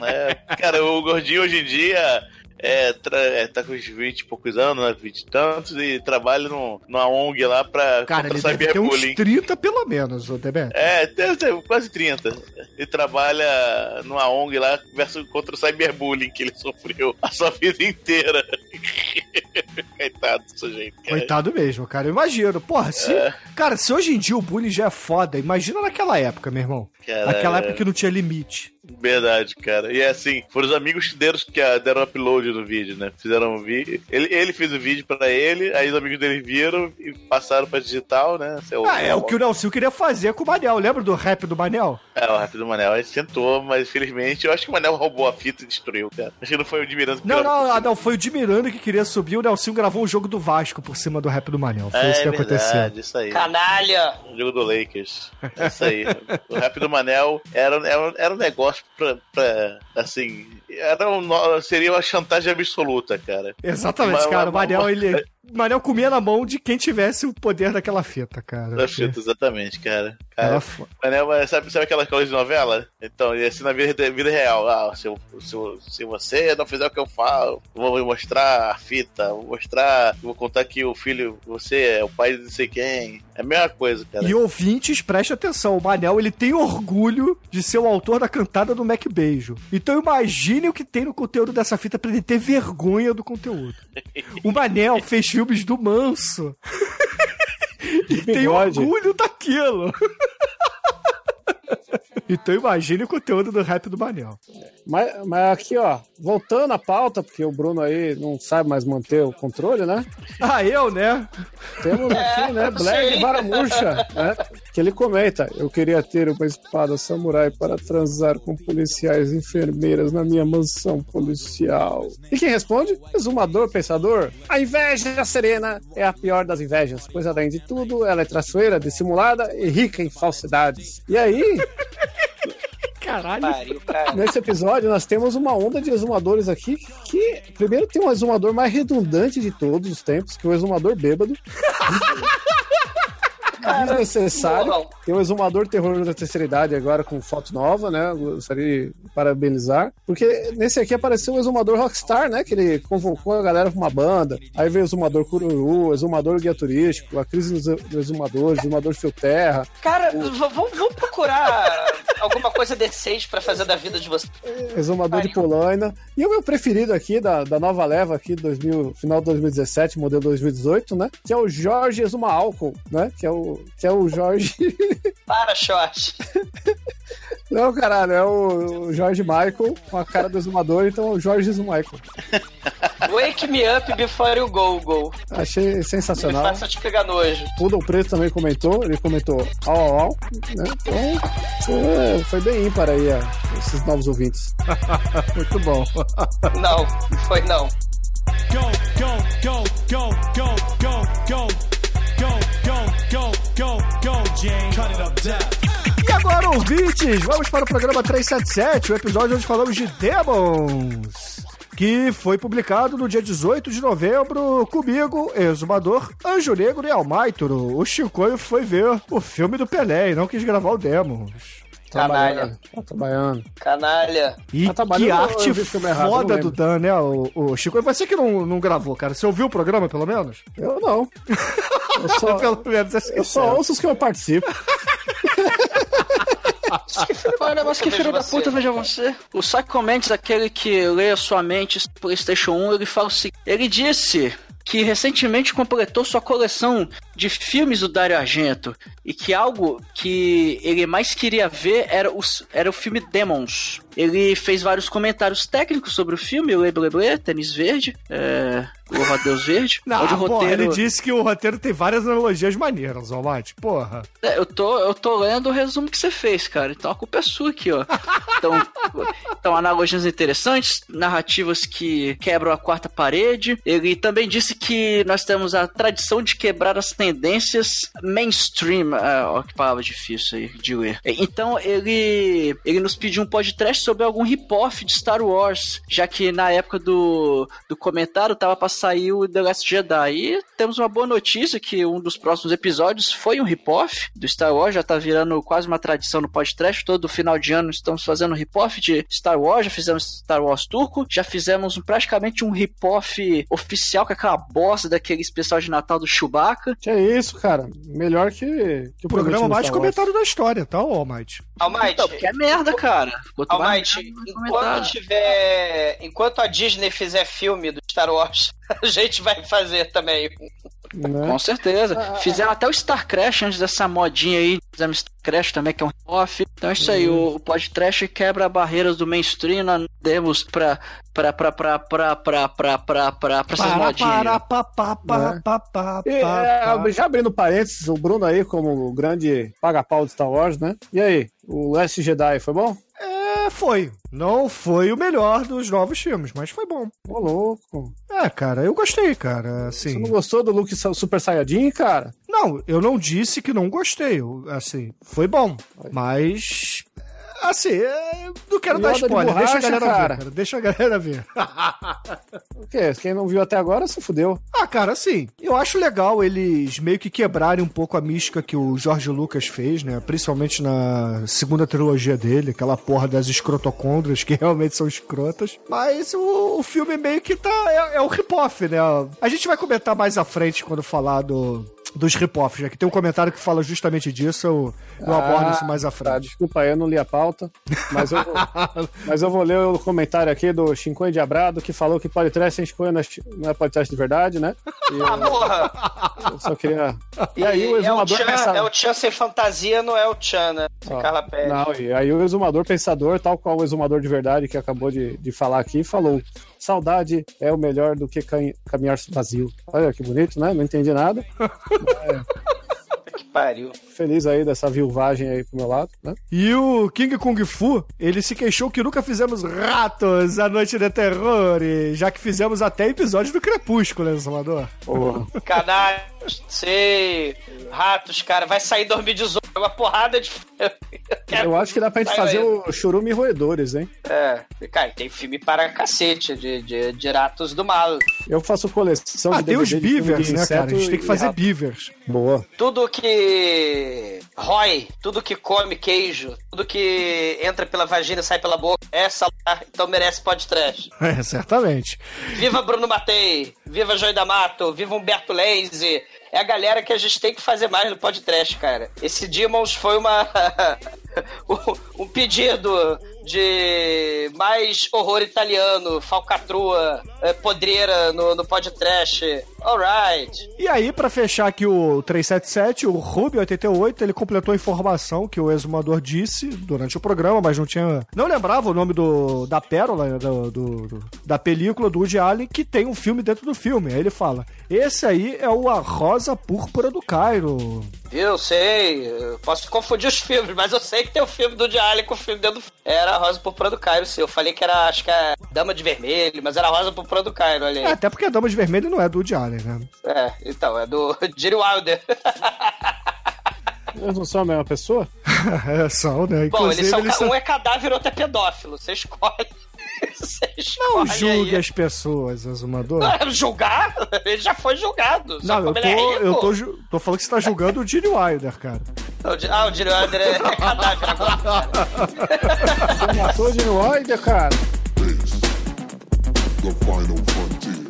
É, cara, o gordinho hoje em dia é, tra- é, tá com uns 20 e poucos anos, né, 20 e tantos, e trabalha no, numa ONG lá pra Cara, ele deve ter uns cyberbullying. 30 pelo menos, o Demet. É, deve ter quase 30. Ele trabalha numa ONG lá versus contra o cyberbullying que ele sofreu a sua vida inteira. (laughs) Coitado do sujeito. cara. Coitado mesmo, cara. Eu imagino. Porra, se. É. Cara, se hoje em dia o bullying já é foda, imagina naquela época, meu irmão. Cara, Naquela é. época que não tinha limite. Verdade, cara. E é assim, foram os amigos que deram, que deram upload no vídeo, né? Fizeram um vídeo. Ele, ele fez o vídeo pra ele, aí os amigos dele viram e passaram pra digital, né? Esse Ah, é o que o Nelson queria fazer com o Manel. Lembra do rap do Manel? É, o rap do Manel. Ele tentou, mas infelizmente eu acho que o Manel roubou a fita e destruiu, cara. Acho que não foi o de Miranda que Não, não, ah, cima. não, foi o de Miranda que queria subir. O Nelson gravou um jogo do Vasco por cima do rap do Manel. Foi É, isso que verdade, aconteceu. isso aí. Canalha! O jogo do Lakers. É isso aí. o rap do Manel era, era, era um negócio pra, pra, assim, era um, seria uma chantagem absoluta, cara. Exatamente, Mas- cara. O mas- Manel, ele. O Manel comia na mão de quem tivesse o poder daquela fita, cara. Da fita, exatamente, cara. Cara mas, né, sabe, sabe aquela coisa de novela? Então, e assim na vida, vida real. Ah, se, eu- se, eu- se você não fizer o que eu falo, eu vou mostrar a fita, vou mostrar, vou contar que o filho, você é o pai de não sei quem. É a mesma coisa, cara. E ouvintes, preste atenção, o Manel ele tem orgulho de ser o autor da cantada do Mac Beijo. Então imagine o que tem no conteúdo dessa fita pra ele ter vergonha do conteúdo. O Manel fez filmes do Manso. (laughs) e tem orgulho daquilo. (laughs) então imagine o conteúdo do rap do Manel. Mas, mas aqui, ó, voltando à pauta, porque o Bruno aí não sabe mais manter o controle, né? (laughs) Ah, eu, né? Temos aqui, né, Black. Baramuxa, né? Que ele comenta: Eu queria ter uma espada samurai para transar com policiais e enfermeiras na minha mansão policial. E quem responde? Exumador, pensador. A inveja serena é a pior das invejas, pois além de tudo, ela é traiçoeira, dissimulada e rica em falsidades. E aí, (laughs) Caralho. Pariu, cara. Nesse episódio, nós temos uma onda de exumadores aqui que, primeiro, tem um exumador mais redundante de todos os tempos, que é o exumador bêbado. (laughs) Desnecessário. Não. Tem o exumador terror da terceira idade agora com foto nova, né? Gostaria de parabenizar. Porque nesse aqui apareceu o exumador Rockstar, né? Que ele convocou a galera pra uma banda. Aí veio o exumador Cururu, o exumador guia turístico, a crise do exumadores, o exumador fio terra. Cara, vamos vamos procurar alguma coisa decente pra fazer da vida de você. Exumador de Polaina. E o meu preferido aqui, da, da nova leva aqui, 2000, final de 2017, modelo 2018, né? Que é o Jorge Exuma Álcool, né? Que é o, que é o Jorge... Para, short. (laughs) Não, caralho, é o, Jorge Michael com a cara do exumador, então é o Jorge Michael. Wake me up before you go, go. Achei Me sensacional. faça te pegar nojo. Poodle Preto também comentou, ele comentou au au au, né? Então, foi, foi bem ímpar aí ó, esses novos ouvintes. Muito bom. Não, não foi não. Go, go, go, go, go, go, go. Go, go, go, go, go, Jane. Cut it up, down. E agora, ouvintes, vamos para o programa 377, o episódio onde falamos de Demons. Que foi publicado no dia 18 de novembro comigo, Exumador, Anjo Negro e Almaitoro. O Chicoio foi ver o filme do Pelé e não quis gravar o Demons. Canalha. Tá trabalhando. Canalha. E Tá trabalhando que arte errado? foda do. Dan, né, o, o Chico? Você que não, não gravou, cara. Você ouviu o programa, pelo menos? Eu não. Eu (laughs) só, pelo menos, é eu só ouço os que eu participo. (laughs) Olha, mas que filho da você. puta, veja você. O Psycho Mendes, aquele que lê a sua mente PlayStation 1, ele fala o seguinte: ele disse que recentemente completou sua coleção de filmes do Dario Argento e que algo que ele mais queria ver era, os, era o filme Demons. Ele fez vários comentários técnicos sobre o filme, o Leble Leble, Tênis Verde, é, Louva a Deus Verde, Não, onde o porra, roteiro... ele disse que o roteiro tem várias analogias maneiras, Almate. Porra. É, eu tô, eu tô lendo o resumo que você fez, cara. Então a culpa é sua aqui, ó. (laughs) Então, então analogias interessantes, narrativas que quebram a quarta parede. Ele também disse que nós temos a tradição de quebrar as tendências mainstream. Ah, ó, que palavra difícil aí de ler. Então ele, ele nos pediu um podcast sobre algum rip-off de Star Wars, já que na época do, do comentário tava pra sair o The Last Jedi. E temos uma boa notícia que um dos próximos episódios foi um rip-off do Star Wars, já tá virando quase uma tradição no podcast. Todo final de ano estamos fazendo um rip-off de Star Wars, já fizemos Star Wars turco, já fizemos praticamente um rip-off oficial com aquela bosta daquele especial de Natal do Chewbacca. Que é isso, cara. Melhor que, que O programa mais comentado da história, tá, Almighty? Almighty, Então, porque é merda, cara. Quanto Almighty, enquanto comentário. tiver. Enquanto a Disney fizer filme do Star Wars, (laughs) a gente vai fazer também. Né? Com certeza. Fizeram até o Star Crash antes dessa modinha aí. Fizemos Star Crash também, que é um off. Então é isso aí. O, o podcast quebra barreiras do mainstream. Nós demos pra. pra. pra. pra. pra. pra. pra. pra. pra, pra essas Para, modinhas. para, pá, pá, Né? E, pá, é, pá. já abrindo parênteses, o Bruno aí como o grande paga-pau de Star Wars, né? E aí, o Last Jedi foi bom? É, foi. Não foi o melhor dos novos filmes, mas foi bom. Ô, louco. É, cara, eu gostei, cara. Você Assim. não gostou do Sa- Super Saiyajin, cara? Não, eu não disse que não gostei. eu, Assim, foi bom. Mas. Assim, é, não quero dar Yoda de spoiler, deixa a borracha, galera cara. ver, cara. Deixa a galera ver. (laughs) O quê? Quem não viu até agora se fudeu. Ah, cara, assim, eu acho legal eles meio que quebrarem um pouco a mística que o Jorge Lucas fez, né? Principalmente na segunda trilogia dele, aquela porra das escrotocôndrias, que (laughs) realmente são escrotas. Mas o, o filme meio que tá. É, é o rip-off, né? A gente vai comentar mais à frente quando falar do. Dos rip-offs, já que tem um comentário que fala justamente disso, eu, eu abordo isso mais à Tá, frente. desculpa aí, eu não li a pauta, mas eu, vou, (laughs) mas eu vou ler o comentário aqui do Chincunha Diabrado, que falou que podcast sem Chincunha não é, não é podcast de verdade, né? E Ah, eu, porra! eu só queria... E aí o é o exumador Chan, pensador... é o Chan sem fantasia, não é o Chan, né? Ó, Carla Pérez. Não, e aí o exumador pensador, tal qual o exumador de verdade que acabou de, de falar aqui, falou: saudade é o melhor do que cam- caminhar vazio. Olha que bonito, né? Não entendi nada. (laughs) Que pariu. Feliz aí dessa viuvagem aí pro meu lado, né? E o King Kung Fu, ele se queixou que nunca fizemos ratos a noite de terror, e já que fizemos até episódios do Crepúsculo, né, Salvador? Porra. Canalha, sei. Ratos, cara, vai sair 2018. Uma porrada de. Eu acho que dá pra gente Vai, fazer vai. o churume roedores, hein? É, cara, tem filme para cacete de, de, de ratos do mal. Eu faço coleção Ah, de tem os beavers, né, cara? A gente tem que fazer rato. beavers. Boa. Tudo que rói, tudo que come queijo, tudo que entra pela vagina e sai pela boca, é salutar, então merece podcast. (laughs) É, certamente. Viva Bruno Matei, viva Joy da Mato, viva Humberto Lenzi. É a galera que a gente tem que fazer mais no podcast, cara. Esse Demons foi uma (laughs) um- um pedido de mais horror italiano, falcatrua, eh, podreira no, no podcast. Alright. E aí, pra fechar aqui o 377, o Ruby88, ele completou a informação que o exumador disse durante o programa, mas não tinha. Não lembrava o nome do, da pérola, né, do, do- do- da película do Woody Allen, que tem um filme dentro do filme. Aí ele fala: Esse aí é o A Rosa Púrpura do Cairo. Eu sei, eu posso confundir os filmes, mas eu sei que tem o filme do Diário com o filme dentro do Era a Rosa Púrpura do Cairo, sim. Eu falei que era, acho que é Dama de Vermelho, mas era a Rosa Púrpura do Cairo, olha É, até porque a Dama de Vermelho não é do Allen, né? É, então, é do (laughs) Jerry Wilder. Eles não são a mesma pessoa? (laughs) é, são, né? Bom, eles Inclusive, são, eles são- um é cadáver, outro é pedófilo. Você escolhe. (laughs) Não julgue aí. as pessoas, exumador. Ah, Julgar? (laughs) Ele já foi julgado. Não, eu como tô, é eu tô, tô falando que você tá julgando o Gene Wilder, cara. O Ah, o Jerry Wilder é cadáver agora. cara. Você matou de Wilder, cara. The final frontier.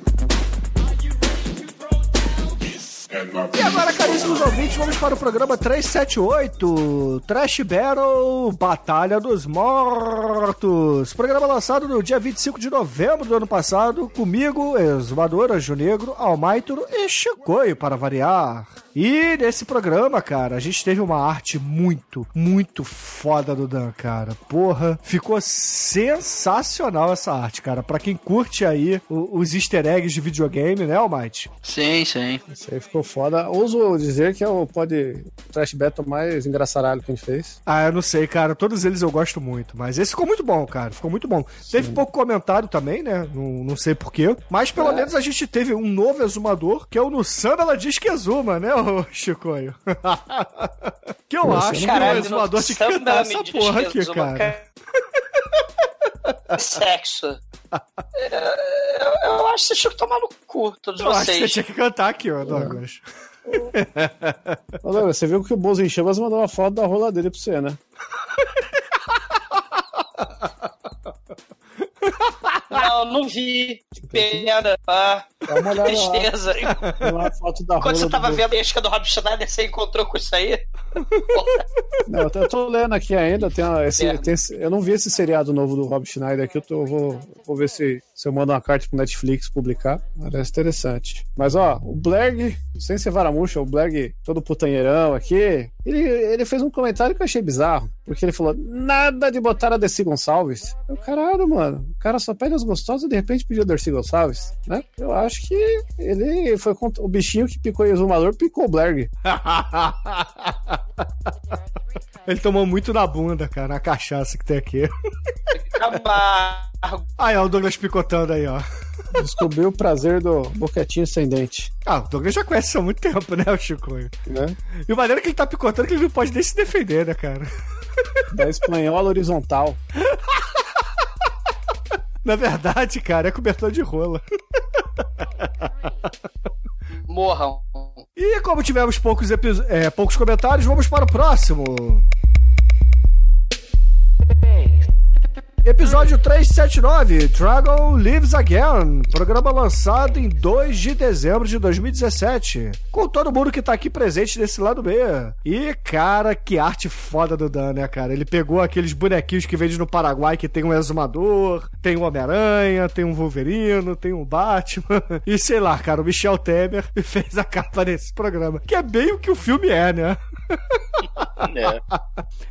E agora, caríssimos ouvintes, vamos para o programa 378, Trash Battle Batalha dos Mortos. Programa lançado no dia 25 de novembro do ano passado, comigo, Exumador, Anjo Negro, Almaitro e Chicoio, para variar. E nesse programa, cara, a gente teve uma arte muito, muito foda do Dan, cara. Porra, ficou sensacional essa arte, cara. Pra quem curte aí os easter eggs de videogame, né, Almighty? Sim, sim. Isso aí ficou foda. Ouso dizer que é o pod trash battle mais engraçaralho que a gente fez. Ah, eu não sei, cara. Todos eles eu gosto muito. Mas esse ficou muito bom, cara. Ficou muito bom. Teve pouco comentário também, né? Não, não sei porquê. Mas pelo menos a gente teve um novo exumador, que é o Nussana, ela diz que exuma, né, ô (laughs) Chicoio? (laughs) que eu acho que o Caralho, exumador tinha que cantar essa porra que aqui, exuma, cara. (laughs) Sexo. Eu, eu acho que vocês tinham que tomar no cu, todos Eu acho que você vocês. tinha que cantar aqui, ó, Douglas. Ô, Douglas, você viu que o Bozo em Chamas mandou uma foto da rola dele pra você, né? (laughs) Não, não vi. Pena. Ah, lá. tristeza. Rola Quando você do tava Bozo. vendo a isca do Rob Schneider, você encontrou com isso aí? Não, eu tô, eu tô lendo aqui ainda. Tem uma- esse- É. tem esse- eu não vi esse seriado novo do Rob Schneider aqui. Eu, tô- eu vou, vou ver se, se eu mando uma carta pro Netflix publicar. Parece interessante. Mas ó, o Blerg, sem ser varamuxa, o Blerg todo putanheirão aqui, ele, ele fez um comentário que eu achei bizarro. Porque ele falou: nada de botar a Dercy Gonçalves. Eu, caralho, mano. O cara só pede as gostosas e de repente pediu a Dercy Gonçalves, né? Eu acho que ele foi contra- o bichinho que picou o exumador, picou o Blerg. (laughs) (laughs) Ele tomou muito na bunda, cara, a cachaça que tem aqui. Amargo. Aí, ó, o Douglas picotando aí, ó. Descobriu o prazer do boquetinho sem dente. Ah, o Douglas já conhece isso há muito tempo, né, o Chico? Né? E o maneiro é que ele tá picotando que ele não pode nem se defender, né, cara? Da espanhola horizontal. Na verdade, cara, é cobertor de rola. Morram. E como tivemos poucos, é, poucos comentários, vamos para o próximo. Episódio 379, Dragon Lives Again, programa lançado em 2 de dezembro de 2017, com todo mundo que tá aqui presente desse lado B. E, cara, que arte foda do Dan, né, cara? Ele pegou aqueles bonequinhos que vende no Paraguai que tem um exumador, tem um Homem-Aranha, tem um Wolverino, tem um Batman, (laughs) e sei lá, cara, o Michel Temer (laughs) fez a capa desse programa, que é bem o que o filme é, né? (laughs) É.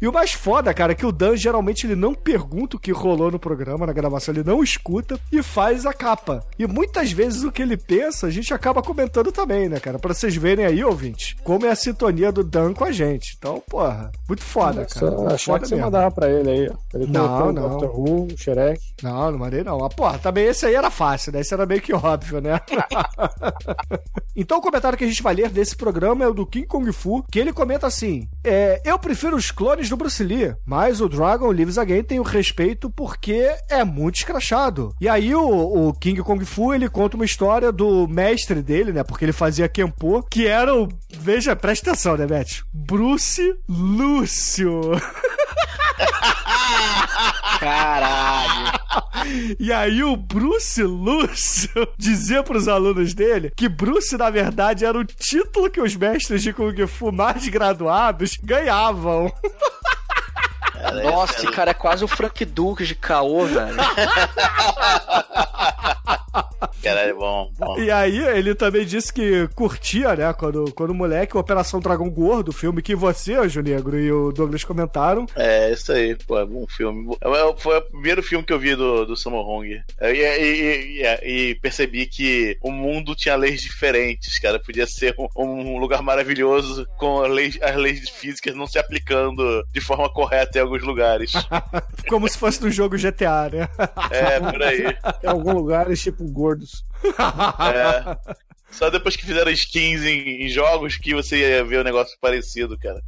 E o mais foda, cara, é que o Dan geralmente ele não pergunta o que rolou no programa, na gravação, ele não escuta e faz a capa. E muitas vezes o que ele pensa, a gente acaba comentando também, né, cara? Pra vocês verem aí, ouvintes, como é a sintonia do Dan com a gente. Então, porra, muito foda, cara. Só Muito achar que você mesmo. mandava pra ele aí, ó. Ele Não, não. o Dr. Who, o Shrek. Não, não mandei não. Ah, porra, também esse aí era fácil, né? Esse era meio que óbvio, né? (laughs) então o comentário que a gente vai ler desse programa é o do King Kong Fu, que ele comenta assim: é, Eu prefiro os clones do Bruce Lee, mas o Dragon Lives Again tem o respeito porque é muito escrachado. E aí o, o King Kong Fu, ele conta uma história do mestre dele, né? Porque ele fazia Kenpo, que era o... Veja, presta atenção, né, Beth? Bruce Lúcio. (laughs) Caralho. E aí o Bruce Lúcio dizia pros alunos dele que Bruce, na verdade, era o título que os mestres de Kung Fu mais graduados ganhavam. Nossa, esse cara é quase o Frank Duke de caô, velho. (laughs) Caralho, é bom, bom. E aí ele também disse que curtia, né, quando, quando moleque, Operação Dragão Gordo, filme que você, Anjo Negro, e o Douglas comentaram. É, isso aí, pô, é bom filme. É, Foi o primeiro filme que eu vi do, do Sammo Hong. É, E, e- e- e percebi que o mundo tinha leis diferentes, cara. Podia ser um, um lugar maravilhoso com as leis, as leis físicas não se aplicando de forma correta em alguns lugares. (laughs) Como se fosse no jogo GTA, né? É, por aí. Em alguns lugares, tipo, gordos. É. (laughs) Só depois que fizeram skins em, em jogos que você ia ver um negócio parecido, cara.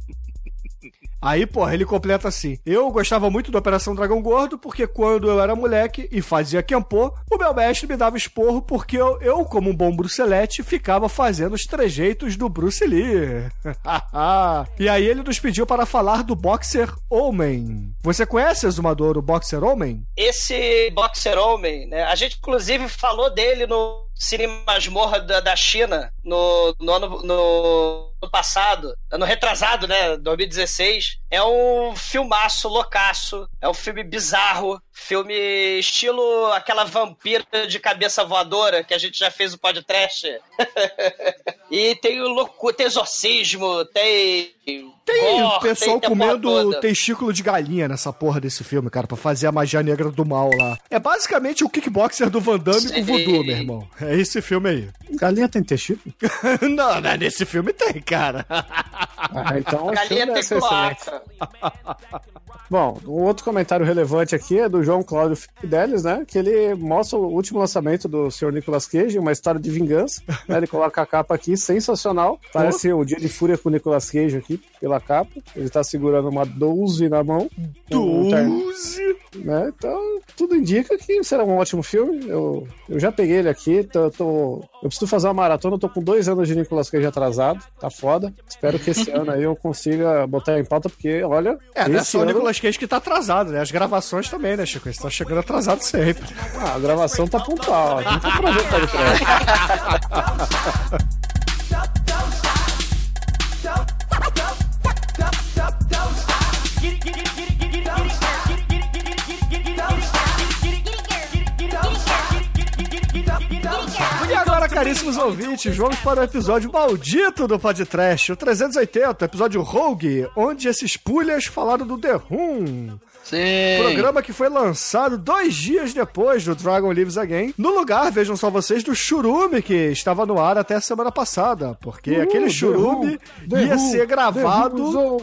Aí, porra, ele completa assim: Eu gostava muito da Operação Dragão Gordo porque quando eu era moleque e fazia Kenpo, o meu mestre me dava esporro porque eu, eu como um bom brucelete, ficava fazendo os trejeitos do Bruce Lee. (laughs) e aí ele nos pediu para falar do Boxer Homem. Você conhece, Exumador, o Boxer Homem? Esse Boxer Homem, né? A gente inclusive falou dele no Cine Masmorra da, da China no, no ano no, ano passado, ano retrasado, né? 2016. É um filmaço loucaço. É um filme bizarro. Filme estilo aquela vampira de cabeça voadora que a gente já fez o podcast. (laughs) e tem o louco, tem exorcismo, tem. Tem o pessoal tem comendo testículo de galinha nessa porra desse filme, cara, pra fazer a magia negra do mal lá. É basicamente o kickboxer do Van Damme com Sim. voodoo, meu irmão. É esse filme aí. Galinha tem testículo? (laughs) não, não, nesse filme tem, cara. Ah, então Galinha tem excelente. cloaca. (laughs) Bom, um outro comentário relevante aqui é do João Cláudio Fidelis, né? Que ele mostra o último lançamento do Sr. Nicolas Cage, uma história de vingança. né, Ele coloca a capa aqui, sensacional. Parece o Dia de Fúria com o Nicolas Cage aqui, pela capa. Ele tá segurando uma 12 na mão. Um ter- Doze. Né? Então, tudo indica que será um ótimo filme. Eu, eu já peguei ele aqui, tô, eu tô- eu preciso fazer uma maratona, eu tô com dois anos de Nicolas Cage atrasado, tá foda. Espero que esse (laughs) ano aí eu consiga botar em pauta, porque, olha, É, não é só o ano, Nicolas Cage que tá atrasado, né? As gravações também, né, Chico? Ele tá chegando atrasado sempre. ah, a gravação tá pontual, não tem projeto pra (laughs) caríssimos ouvintes, vamos para o episódio maldito do Podcast, o 380, episódio Rogue, onde esses pulhas falaram do The Room. Sim. Programa que foi lançado dois dias depois do Dragon Lives Again. No lugar, vejam só vocês, do Churume, que estava no ar até a semana passada. Porque aquele Churume ia ser gravado.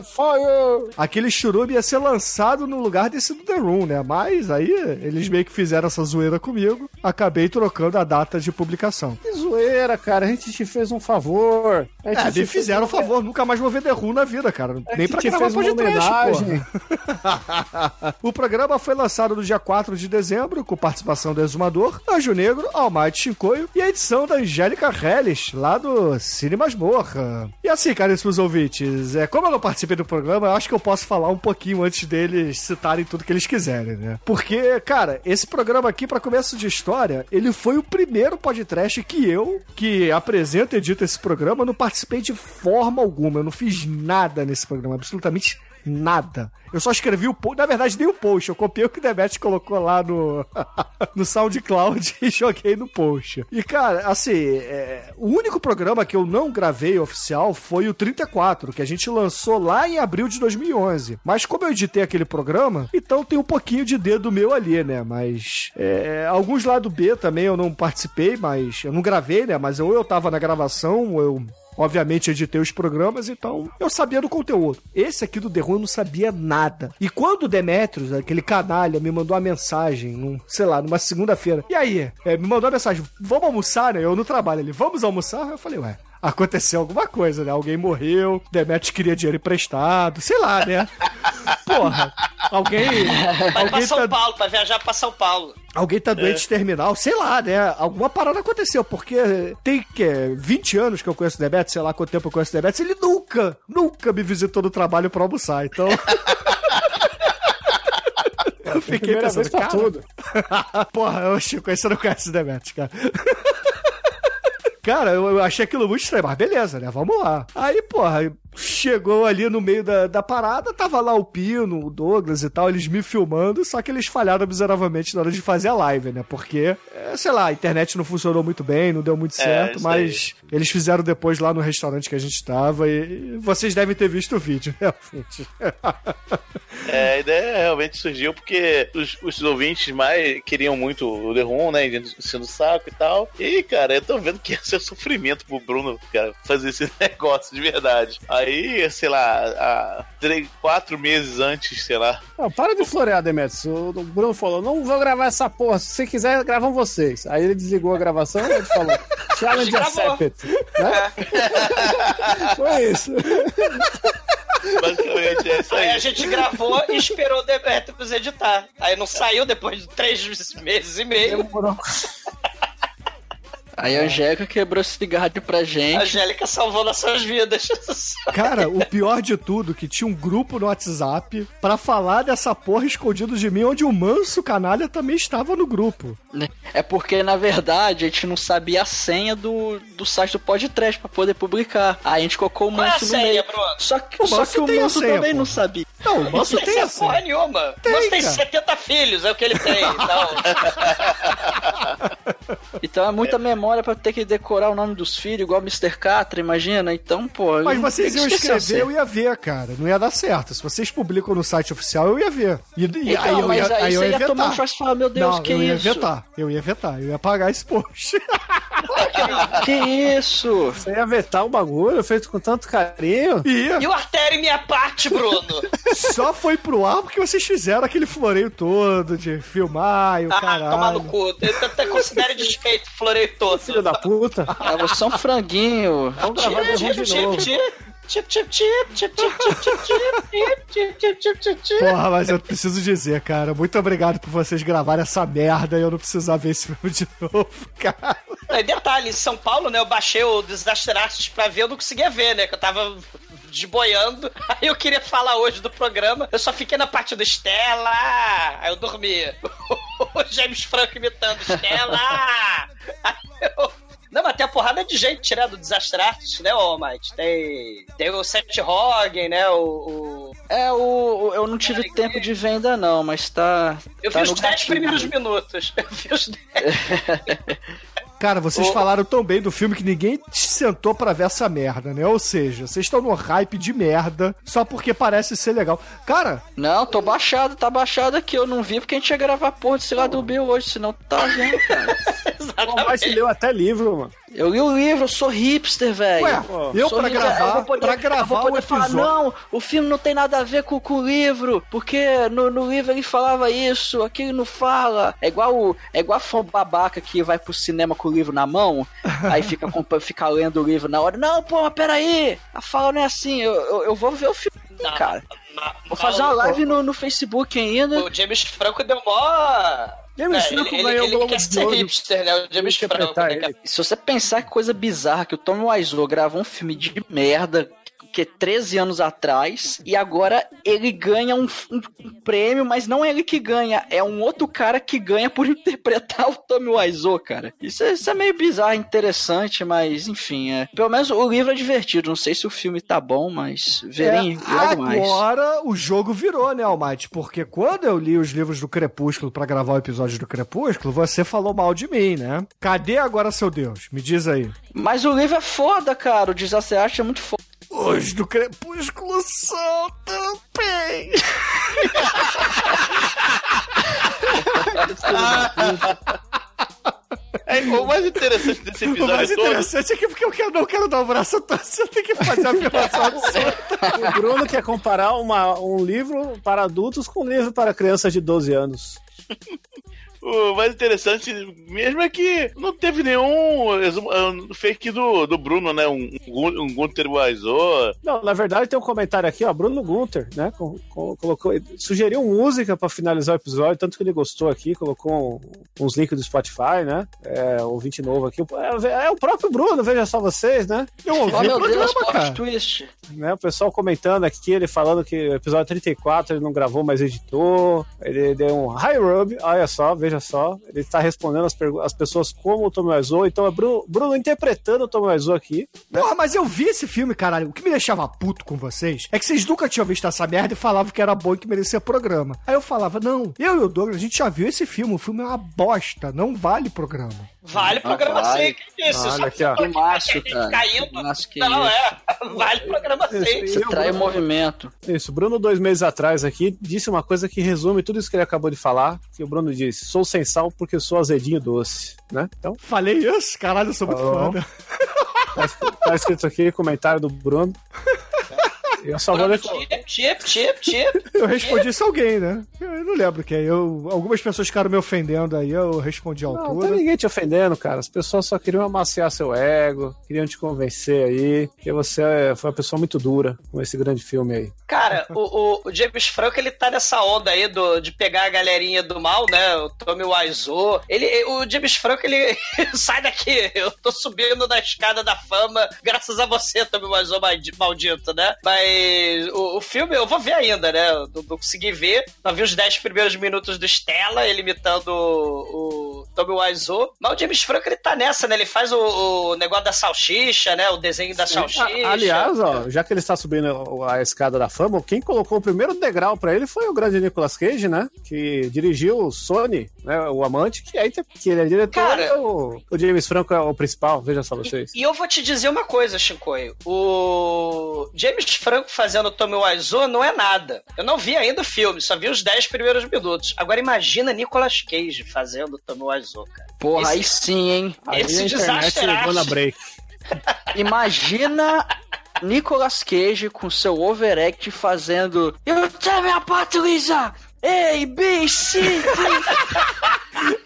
Aquele Churume ia ser lançado no lugar desse do The Room, né? Mas aí eles meio que fizeram essa zoeira comigo. Acabei trocando a data de publicação. Que zoeira, cara. A gente te fez um favor. A gente É, te me fizeram um favor, nunca mais vou ver The Room na vida, cara. A Nem pra gravar fez uma podcast, porra. (laughs) O programa foi lançado no dia 4 de dezembro, com participação do Exumador, Anjo Negro, Almighty Shinkoio e a edição da Angélica Helles, lá do Cine Masmorra. E assim, caríssimos ouvintes, é, como eu não participei do programa, eu acho que eu posso falar um pouquinho antes deles citarem tudo que eles quiserem, né? Porque, cara, esse programa aqui, pra começo de história, ele foi o primeiro podcast que eu, que apresento e edito esse programa, não participei de forma alguma. Eu não fiz nada nesse programa, absolutamente nada. Eu só escrevi o post, na verdade nem o post, eu copiei o que o Demet colocou lá no, (laughs) no SoundCloud (laughs) e joguei no post. E cara, assim, é, o único programa que eu não gravei oficial foi o 34, que a gente lançou lá em abril de 2011. Mas como eu editei aquele programa, então tem um pouquinho de dedo meu ali, né? Mas é, alguns lá do B também eu não participei, mas eu não gravei, né? Mas ou eu tava na gravação, ou eu Obviamente editei os programas, então eu sabia do conteúdo. Esse aqui do The Room eu não sabia nada. E quando o Demetrius, aquele canalha, me mandou uma mensagem, num, sei lá, numa segunda-feira. E aí? É, me mandou uma mensagem, vamos almoçar, né? Eu no trabalho. Ele, vamos almoçar? Eu falei, ué. Aconteceu alguma coisa, né? Alguém morreu, Demetrius queria dinheiro emprestado, sei lá, né? (laughs) Porra, alguém. Vai pra alguém São tá, Paulo, pra viajar pra São Paulo. Alguém tá doente terminal, sei lá, né? Alguma parada aconteceu, porque tem que 20 anos que eu conheço o Debetes, sei lá quanto tempo eu conheço o Debetes, ele nunca, nunca me visitou no trabalho pra almoçar, então. (laughs) eu fiquei pensando, pra cara, tudo. (laughs) Porra, eu Chico, aí você não conhece o Demetrius, cara. Cara, eu, achei aquilo muito estranho, mas beleza, né? Vamos lá. Aí, porra, chegou ali no meio da, da parada, tava lá o Pino, o Douglas e tal, eles me filmando, só que eles falharam miseravelmente na hora de fazer a live, né? Porque, é, sei lá, a internet não funcionou muito bem, não deu muito certo, isso aí. mas eles fizeram depois lá no restaurante que a gente tava e, e vocês devem ter visto o vídeo, (laughs) realmente. É, a ideia realmente surgiu porque os, os ouvintes mais queriam muito o The Room, né? Enchendo o saco e tal. E, cara, eu tô vendo que (laughs) ia ser sofrimento pro Bruno, cara, fazer esse (laughs) negócio de verdade. Aí, sei lá, há três, quatro meses antes, sei lá. Não, para de florear, Demetrius. O Bruno falou: não vou gravar essa porra. Se você quiser, gravam vocês. Aí ele desligou a gravação e ele falou: (laughs) Challenge accepted. Né? (laughs) Foi isso. Basicamente é isso Aí aí. a gente gravou e esperou o Demetrius editar. Aí não saiu depois de três meses e meio. Demorou. Aí a Angélica quebrou esse cigarro pra A gente. Angélica salvou nossas vidas. (laughs) Cara, o pior de tudo, que tinha um grupo no WhatsApp pra falar dessa porra escondido de mim, onde o manso canalha também estava no grupo. É porque, na verdade, a gente não sabia a senha do, do site do podcast pra poder publicar. Aí a gente colocou o Qual é a Manso no senha, meio. Bruno? Só que, O só Manso que o tem a Manso senha, também pô. não sabia. Não, o manso Não tem tem essa. porra nenhuma. Tem, Mas tem cara. 70 filhos, é o que ele tem. Então, (laughs) Então é muita memória pra ter que decorar o nome dos filhos, igual Mr. Catra, imagina? Então, pô. Mas vocês iam escrever, eu ia ver, cara. Não ia dar certo. Se vocês publicam no site oficial, eu ia ver. E, e Então, aí eu mas ia, aí aí eu você ia ia tomar um choque e falar, meu Deus, Não, que eu ia isso? vetar. Eu ia vetar. Eu ia apagar esse post. (laughs) Que isso? Você ia vetar o bagulho feito com tanto carinho. Ia. e o artério minha parte, Bruno? (laughs) Só foi pro ar porque vocês fizeram aquele floreio todo de filmar e o Ah, caralho. tomar no cu. Eu até considero desfeito, floreio todo. Filho da puta. Ah, você é um franguinho. Vamos gravar de novo. Tip, tip, tip, tip, tip, tip, tip, tip, tip. Porra, mas eu preciso dizer, cara, muito obrigado por vocês gravarem essa merda e eu não precisar ver esse filme de novo, cara. E detalhe, em São Paulo, né, eu baixei o Disaster Artist pra ver, eu não conseguia ver, né, que eu tava desboiando. (laughs) Aí eu queria falar hoje do programa, eu só fiquei na parte do Estela, aí eu dormia. (laughs) O James Franco imitando Estela. (laughs) Aí eu... Não, mas tem a porrada de gente tirando do Disaster Artist, né, ô Mike? Tem, tem o Seth Rogen, né, o... o- É, o, o- eu não tive tempo de ver ainda não, mas tá. Eu tá vi os no 10 gatilho. primeiros minutos. Eu vi os 10. Cara, vocês Ô- falaram tão bem do filme que ninguém sentou pra ver essa merda, né? Ou seja, vocês estão no hype de merda só porque parece ser legal. Cara, Não, tô baixado, tá baixado aqui. Eu não vi porque a gente ia gravar porra de sei lá do Bill hoje, senão tá vendo, cara. (laughs) O Almighty leu até livro, mano. Eu li o livro, eu sou hipster, velho. Ué, eu Sou pra hipster, gravar- eu vou poder- pra gravar eu vou poder o falar, episódio- não, o filme não tem nada a ver com, com o livro, porque no, no livro ele falava isso, aqui ele não fala. É igual, o- é igual a fã babaca que vai pro cinema com o livro na mão, (laughs) aí fica, fica lendo o livro na hora. Não, pô, mas peraí, a fala não é assim, eu, eu, eu vou ver o filme, cara. Vou fazer uma live no, no Facebook ainda. O James Franco deu mó. James É, Franco ele, ganhou ele, o ele Globo quer de ser Ouro. hipster, né? O James Franco. né? ele. Se você pensar que coisa bizarra, que o Tommy Wiseau gravou um filme de merda que é 13 anos atrás, e agora ele ganha um, um- um prêmio, mas não é ele que ganha, é um outro cara que ganha por (laughs) interpretar o Tommy Wiseau, cara. Isso é, isso é meio bizarro, interessante, mas enfim, é. Pelo menos o livro é divertido, não sei se o filme tá bom, mas verem é, logo mais. agora o jogo virou, né, Almighty? Porque quando eu li os livros do Crepúsculo pra gravar o episódio do Crepúsculo, você falou mal de mim, né? Cadê agora seu Deus? Me diz aí. Mas o livro é foda, cara, o Disaster Art é muito foda. Os do Crepúsculo são também. É, o mais interessante desse O episódio mais todo. interessante é que porque eu quero, não quero dar o braço a eu tenho que fazer a afirmação absurda. (laughs) O Bruno quer comparar uma, um livro para adultos com um livro para crianças de 12 anos. O mais interessante mesmo é que não teve nenhum um fake do, do Bruno, né? Um, um, Gunter Wiseau. Não, na verdade tem um comentário aqui, ó, Bruno Gunter, né? co- co- colocou, sugeriu música para finalizar o episódio, tanto que ele gostou aqui, colocou um- uns links do Spotify, né? É, ouvinte novo aqui. É, é o próprio Bruno, veja só vocês, né? Eu ouvi Oh, o Deus, programa, plot cara. twist. né? O pessoal comentando aqui, ele falando que o episódio 34 ele não gravou, mas editou. Ele deu um hi rub, olha só, veja só. Ele tá respondendo as, as pessoas como o Wiseau. Então é Bruno, Bruno interpretando o Wiseau aqui. Porra, mas eu vi esse filme, caralho. O que me deixava puto com vocês é que vocês nunca tinham visto essa merda e falavam que era bom e que merecia programa. Aí eu falava, não, eu e o Douglas, a gente já viu esse filme. O filme é uma bosta, não vale programa. Vale programa sim, que isso? Olha Só aqui, ó. que Que macho, tá cara. Caindo. Macho que Não, isso. é. Vale programa. Esse- Você trai o movimento. Isso, o Bruno, dois meses atrás aqui, disse uma coisa que resume tudo isso que ele acabou de falar. Que o Bruno disse: sou sem sal porque sou azedinho doce, né? Então, Falei isso? Caralho, eu sou muito foda. tá, tá escrito aqui, comentário do Bruno. (laughs) Eu só vou. Chip, chip, chip, chip. (laughs) Eu respondi isso a alguém, né? Eu não lembro quem. Eu, algumas pessoas ficaram me ofendendo aí, eu respondi à Não, não altura. tem ninguém te ofendendo, cara. As pessoas só queriam amaciar seu ego, queriam te convencer aí, que você é- foi uma pessoa muito dura com esse grande filme aí. Cara, o, o, o James Franco, ele tá nessa onda aí do, de pegar a galerinha do mal, né? O Tommy Wiseau. Ele, o James Franco, ele (laughs) sai daqui. Eu tô subindo na escada da fama graças a você, Tommy Wiseau maldi- maldito, né? Mas o, o filme eu vou ver ainda, né? Não consegui ver. Só vi os 10 primeiros minutos do Stella, ele imitando o, o Tommy Wiseau. Mas o James Franco, ele tá nessa, né? Ele faz o, o negócio da salsicha, né? O desenho da salsicha. A- aliás, ó, já que ele está subindo a escada da fama, quem colocou o primeiro degrau pra ele foi o grande Nicolas Cage, né? Que dirigiu o Sony, né? O Amante, que aí que ele é diretor, Cara- o, o James Franco é o principal, veja só vocês. E eu vou te dizer uma coisa, Shinkoio. O James Franco fazendo Tommy Wiseau não é nada. Eu não vi ainda o filme, só vi os 10 primeiros minutos. Agora imagina Nicolas Cage fazendo Tommy Wiseau, cara. Porra, Esse- aí sim, hein? Aí esse a internet levou na break. (laughs) Imagina Nicolas Cage com seu overact fazendo Eu tenho minha Patrícia! A, B, C, D.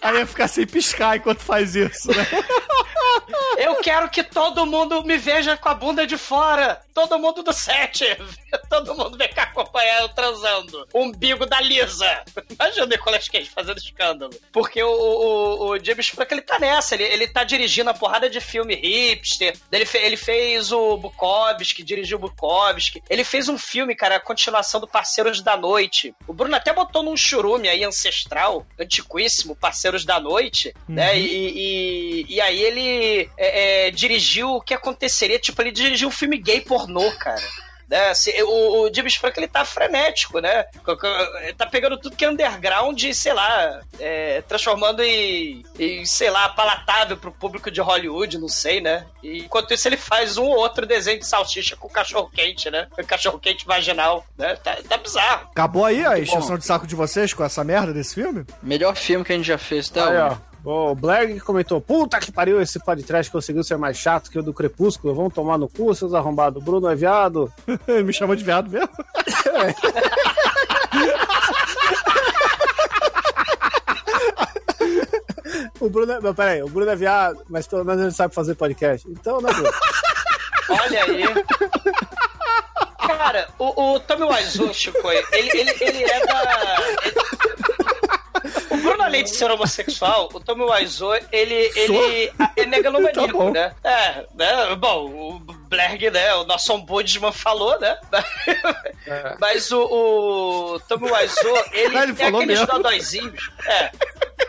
Aí ia ficar sem piscar enquanto faz isso, né? (laughs) Eu quero que todo mundo me veja com a bunda de fora. Todo mundo do set. (laughs) Todo mundo vem cá acompanhar eu transando. Umbigo da Lisa. (laughs) Imagina o Nicolas Cage fazendo escândalo. Porque o, o, o James Franco, ele tá nessa. Ele, ele tá dirigindo a porrada de filme hipster. Ele, fe- ele fez o Bukowski, dirigiu o Bukowski. Ele fez um filme, cara, a continuação do Parceiros da Noite. O Bruno até botou num churume aí ancestral, antiquíssimo, Parceiros da Noite, né? E, e, e aí ele é, é, dirigiu o que aconteceria, tipo, ele dirigiu um filme gay pornô, cara. Né? Assim, o, o James Franco, ele tá frenético, né? Ele tá pegando tudo que é underground e, sei lá, é, transformando em, em, sei lá, palatável pro público de Hollywood, não sei, né? E, enquanto isso, ele faz um ou outro desenho de salsicha com cachorro-quente, né? Com cachorro-quente vaginal, né? Tá, tá bizarro. Acabou aí a encheção de saco de vocês com essa merda desse filme? Melhor filme que a gente já fez, tá? Aí, ó. O Blair comentou: Puta que pariu, esse podcast conseguiu ser mais chato que o do Crepúsculo. Vão tomar no cu, seus arrombados. Bruno é viado. Ele (laughs) me chamou de viado mesmo? (laughs) o Bruno é. Não, peraí, o Bruno é viado, mas pelo menos ele sabe fazer podcast. Então, né, Bruno? Olha aí. Cara, o, o Tommy Wiseau, Chico, ele, ele, ele é da. ele- O Bruno, além de ser homossexual, o Tommy Wiseau, ele, ele é megalomaníaco, (laughs) Tá né? É, né? Bom, o Blerg, né? O nosso ombudsman falou, né? Mas o, o Tommy Wiseau, ele, ele é falou aqueles mesmo. dodóizinhos. É.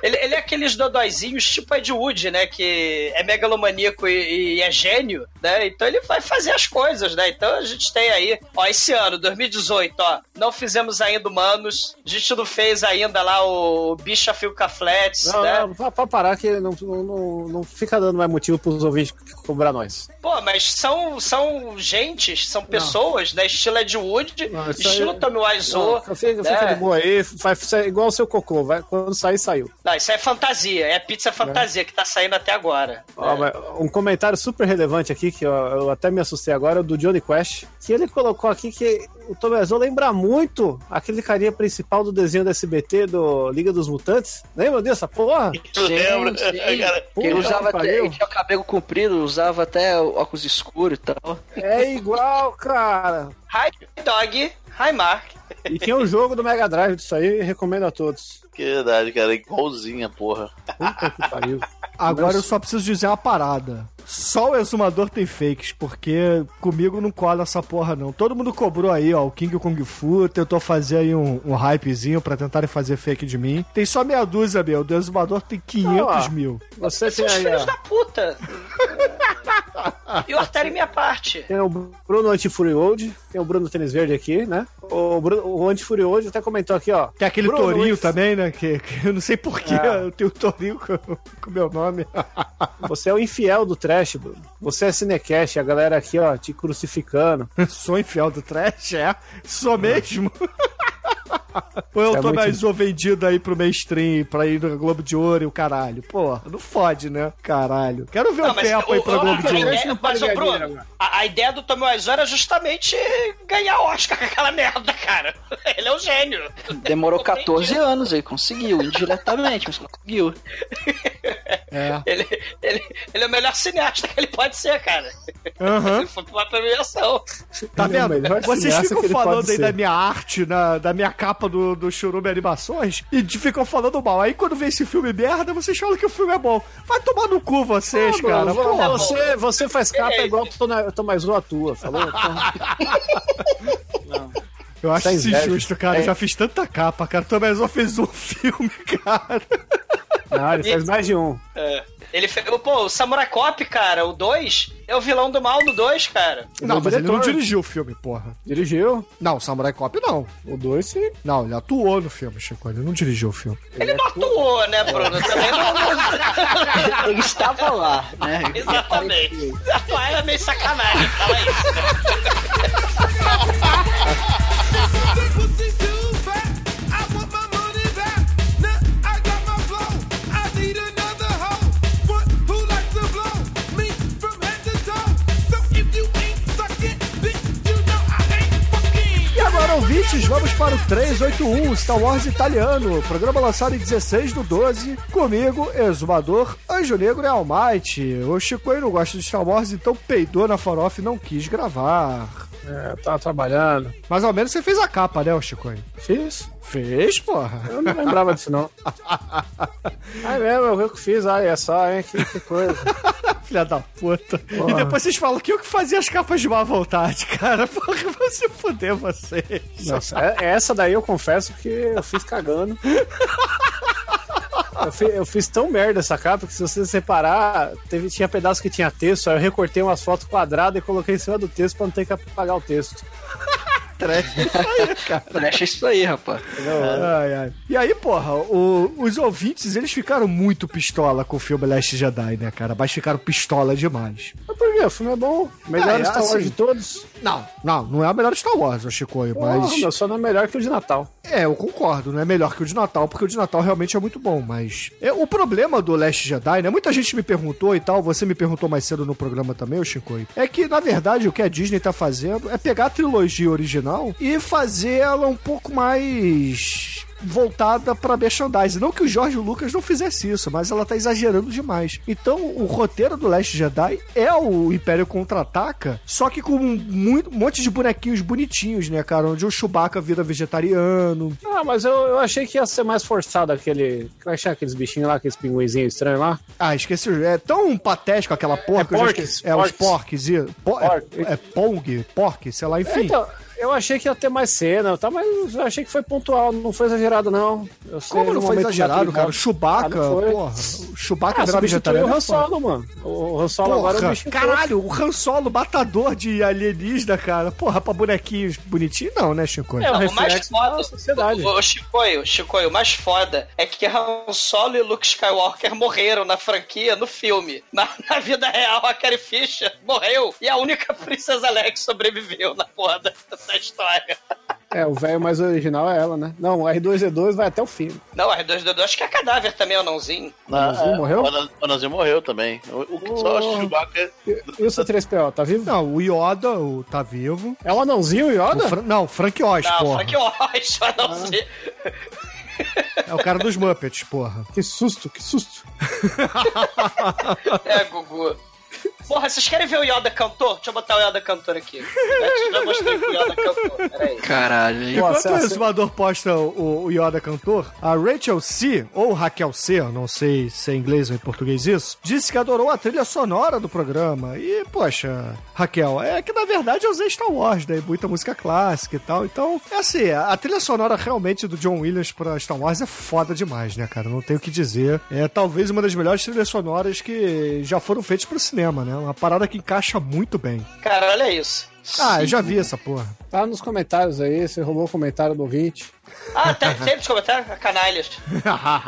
Ele, ele é aqueles dodóizinhos tipo Ed Wood, né? Que é megalomaníaco e, e é gênio, né? Então ele vai fazer as coisas, né? Então a gente tem aí, ó, esse ano, 2018, ó, não fizemos ainda Humanos, a gente não fez ainda lá o Bicha Filca Flats, Não, né? não, pra, pra parar que não, não, não, fica dando mais motivo pros ouvintes cobrar nós. Pô, mas são, são gentes, são pessoas, né? Estilo Ed Wood, Não, isso aí- estilo Tommy Wiseau. Não, fica, né? fica de boa aí, faz é igual o seu cocô, vai, quando sair, saiu. Não, isso é fantasia, é pizza fantasia que tá saindo até agora. Ó, mas um comentário super relevante aqui, que eu, eu até me assustei agora, é do Johnny Quest, que ele colocou aqui que o Tom Wiseau lembra muito aquele carinha principal do desenho do SBT do Liga dos Mutantes. Lembra dessa porra? (laughs) Cara, Que ele usava até, ele tinha o cabelo comprido, usava até óculos escuros e tal. É igual, cara. Hi Dog, hi Mark. E tinha um jogo do Mega Drive disso aí, recomendo a todos. que verdade, cara. Igualzinha, porra. Puta que pariu. (laughs) Agora eu só preciso dizer uma parada. Só o exumador tem fakes, porque comigo não cola essa porra, não. Todo mundo cobrou aí, ó, o King Kong Fu, tentou fazer aí um, um hypezinho pra tentarem fazer fake de mim. Tem só meia dúzia, meu. O exumador tem 500 Ah. mil. Você tem aí, ó. da puta. (laughs) e o Artério minha parte. Tem o Bruno Antifuri Old, tem o Bruno Tênis Verde aqui, né? O, Bruno, o Antifuri Old até comentou aqui, ó. Tem aquele Bruno, tourinho esse- também, né? Que, que eu não sei porquê, É. eu tenho tourinho com o meu nome. (laughs) Você é o infiel do trash, Bruno. Você é cinecast, a galera aqui, ó, te crucificando. Sou infiel do trash, é? Sou mesmo? (laughs) (laughs) Ou eu É tô mais ou vendido aí pro mainstream pra ir no Globo de Ouro e o caralho? Porra, não fode, né? Caralho. Quero ver Não, o tempo aí o- pra o- Globo de Ouro. pode Mas, ô, Bruno, a, a ideia do Tommy Wiseau era justamente ganhar Oscar com aquela merda, cara. (laughs) Ele é um gênio. Demorou Entendi. 14 anos aí, conseguiu, indiretamente, mas conseguiu. (laughs) É. Ele, ele, ele é o melhor cineasta que ele pode ser, cara. Aham. Ele foi pra uma premiação. Tá Ele é vendo? melhor Vocês ficam falando aí ser. da minha arte, na, da minha capa do, do Churume Animações e de- ficam falando mal. Aí quando vê esse filme merda, vocês falam que o filme é bom. Vai tomar no cu vocês, Ah, cara. Bruno, Porra. você, você faz capa É, igual o Zoa tua, falou? (laughs) Eu acho isso injusto, cara. Eu É. já fiz tanta capa, cara. Tomás só fez um (laughs) filme, cara. Não, ele faz mais de um. É. Ele fez. Pô, o Samurai Cop, cara, o 2 é o vilão do mal no 2, cara. Não, mas ele não dirigiu o filme, porra. Dirigiu. Não, Samurai Cop não. O 2, sim. Não, ele atuou no filme, Chico. Ele não dirigiu o filme. Ele não atuou, né, Bruno? Também não. (laughs) Ele estava lá, né? Exatamente. Atuar era meio sacanagem, fala isso. (laughs) ouvintes, vamos para o 381 Star Wars italiano, programa lançado em 16 do 12, comigo, Exumador, Anjo Negro e Almighty. O Chico aí não gosta de Star Wars, então peidou na farofa e não quis gravar. É, eu tava trabalhando. Mas ao menos você fez a capa, né, o Chico? Fiz. Fez, porra. Eu não lembrava disso, não. (laughs) Ai mesmo, eu vi o que fiz. Ai, é só, hein? Que, que coisa. (laughs) Filha da puta. E Porra. depois vocês falam que eu que fazia as capas de má vontade, (laughs) cara. Porra, você fuder vocês. Nossa, é- essa daí eu confesso que eu fiz cagando. Eu, fi- eu fiz tão merda essa capa que se você separar, teve, tinha pedaço que tinha texto, aí eu recortei umas fotos quadradas e coloquei em cima do texto pra não ter que apagar o texto. (laughs) Trash é isso aí, rapaz. Ai, ai. E aí, porra, o- os ouvintes, eles ficaram muito pistola com o filme Last Jedi, né, cara? Mas ficaram pistola demais. Mas por quê? O filme é bom. Melhor Ah, é, Star Wars assim, de todos. Não, não, não é a melhor Star Wars, o Porra, mas... meu, só não é melhor que o de Natal. É, eu concordo, não é melhor que o de Natal, porque o de Natal realmente é muito bom, mas... É, o problema do Last Jedi, né, muita gente me perguntou e tal, você me perguntou mais cedo no programa também, o Chicoio, é que, na verdade, o que a Disney tá fazendo é pegar a trilogia original e fazer ela um pouco mais voltada pra merchandising. Não que o Jorge Lucas não fizesse isso, mas ela tá exagerando demais. Então, o roteiro do Last Jedi é o Império Contra-Ataca, só que com um muito- um monte de bonequinhos bonitinhos, né, cara? Onde o Chewbacca vira vegetariano. Ah, mas eu, eu achei que ia ser mais forçado aquele. Como é que aqueles bichinhos lá, aqueles pinguinzinhos estranhos lá? Ah, esqueci. É tão patético aquela porca. já porques, esqueci. É, os porques. porques. e- po- é, é Pong, pork, sei lá, enfim. Então, eu achei que ia ter mais cena, tá? mas eu achei que foi pontual, não foi exagerado, não. Eu sei, Como não foi exagerado, cara? O Ah, Chewbacca, foi. porra. O Chewbacca Ah, virar vegetariano. o Han. Solo, mano. O Han Solo agora é um Porra, bicho caralho, o Han Solo, matador de alienígena, cara. Porra, pra bonequinhos bonitinhos, não, né, Chico? É, o Não, o mais foda, da sociedade. o, o Chicoio, Chicoio, o mais foda é que Han Solo e Luke Skywalker morreram na franquia no filme. Na, na vida real, a Carrie Fisher morreu e a única (laughs) Princesa Leia que sobreviveu na porra da- dessa história. É, o velho mais original é ela, né? Não, o R2D2 vai até o fim. Não, R2D2 acho que é cadáver também, o nãozinho. O Anãozinho morreu? O Ana- o Anãozinho morreu também. O, o que só Oh. o Chewbacca. E, o C3PO, tá vivo? Não, o Yoda o, tá vivo. É o anãozinho, o Yoda? O Fra- não, Frank Oz, Não, porra. Frank Oz, (laughs) o anãozinho. É o cara dos Muppets, porra. Que susto, que susto. (laughs) É, Gugu. Porra, vocês querem ver o Yoda cantor? Deixa eu botar o Yoda cantor aqui. Eu já mostrei que o Yoda cantor. Peraí. Caralho, hein? Enquanto cê- o exumador posta o, o Yoda cantor, a Rachel C, ou Raquel C, não sei se é em inglês ou em português isso, disse que adorou a trilha sonora do programa. E, poxa, Raquel, é que na verdade eu usei Star Wars, né? Muita música clássica e tal. Então, é assim, a trilha sonora realmente do John Williams pra Star Wars é foda demais, né, cara? Não tenho o que dizer. É talvez uma das melhores trilhas sonoras que já foram feitas pro cinema, né? Uma parada que encaixa muito bem. Cara, olha isso. Ah, eu já vi essa porra. Tá nos comentários aí, você roubou o comentário do ouvinte. Ah, tem, tem nos comentários? Canalhas.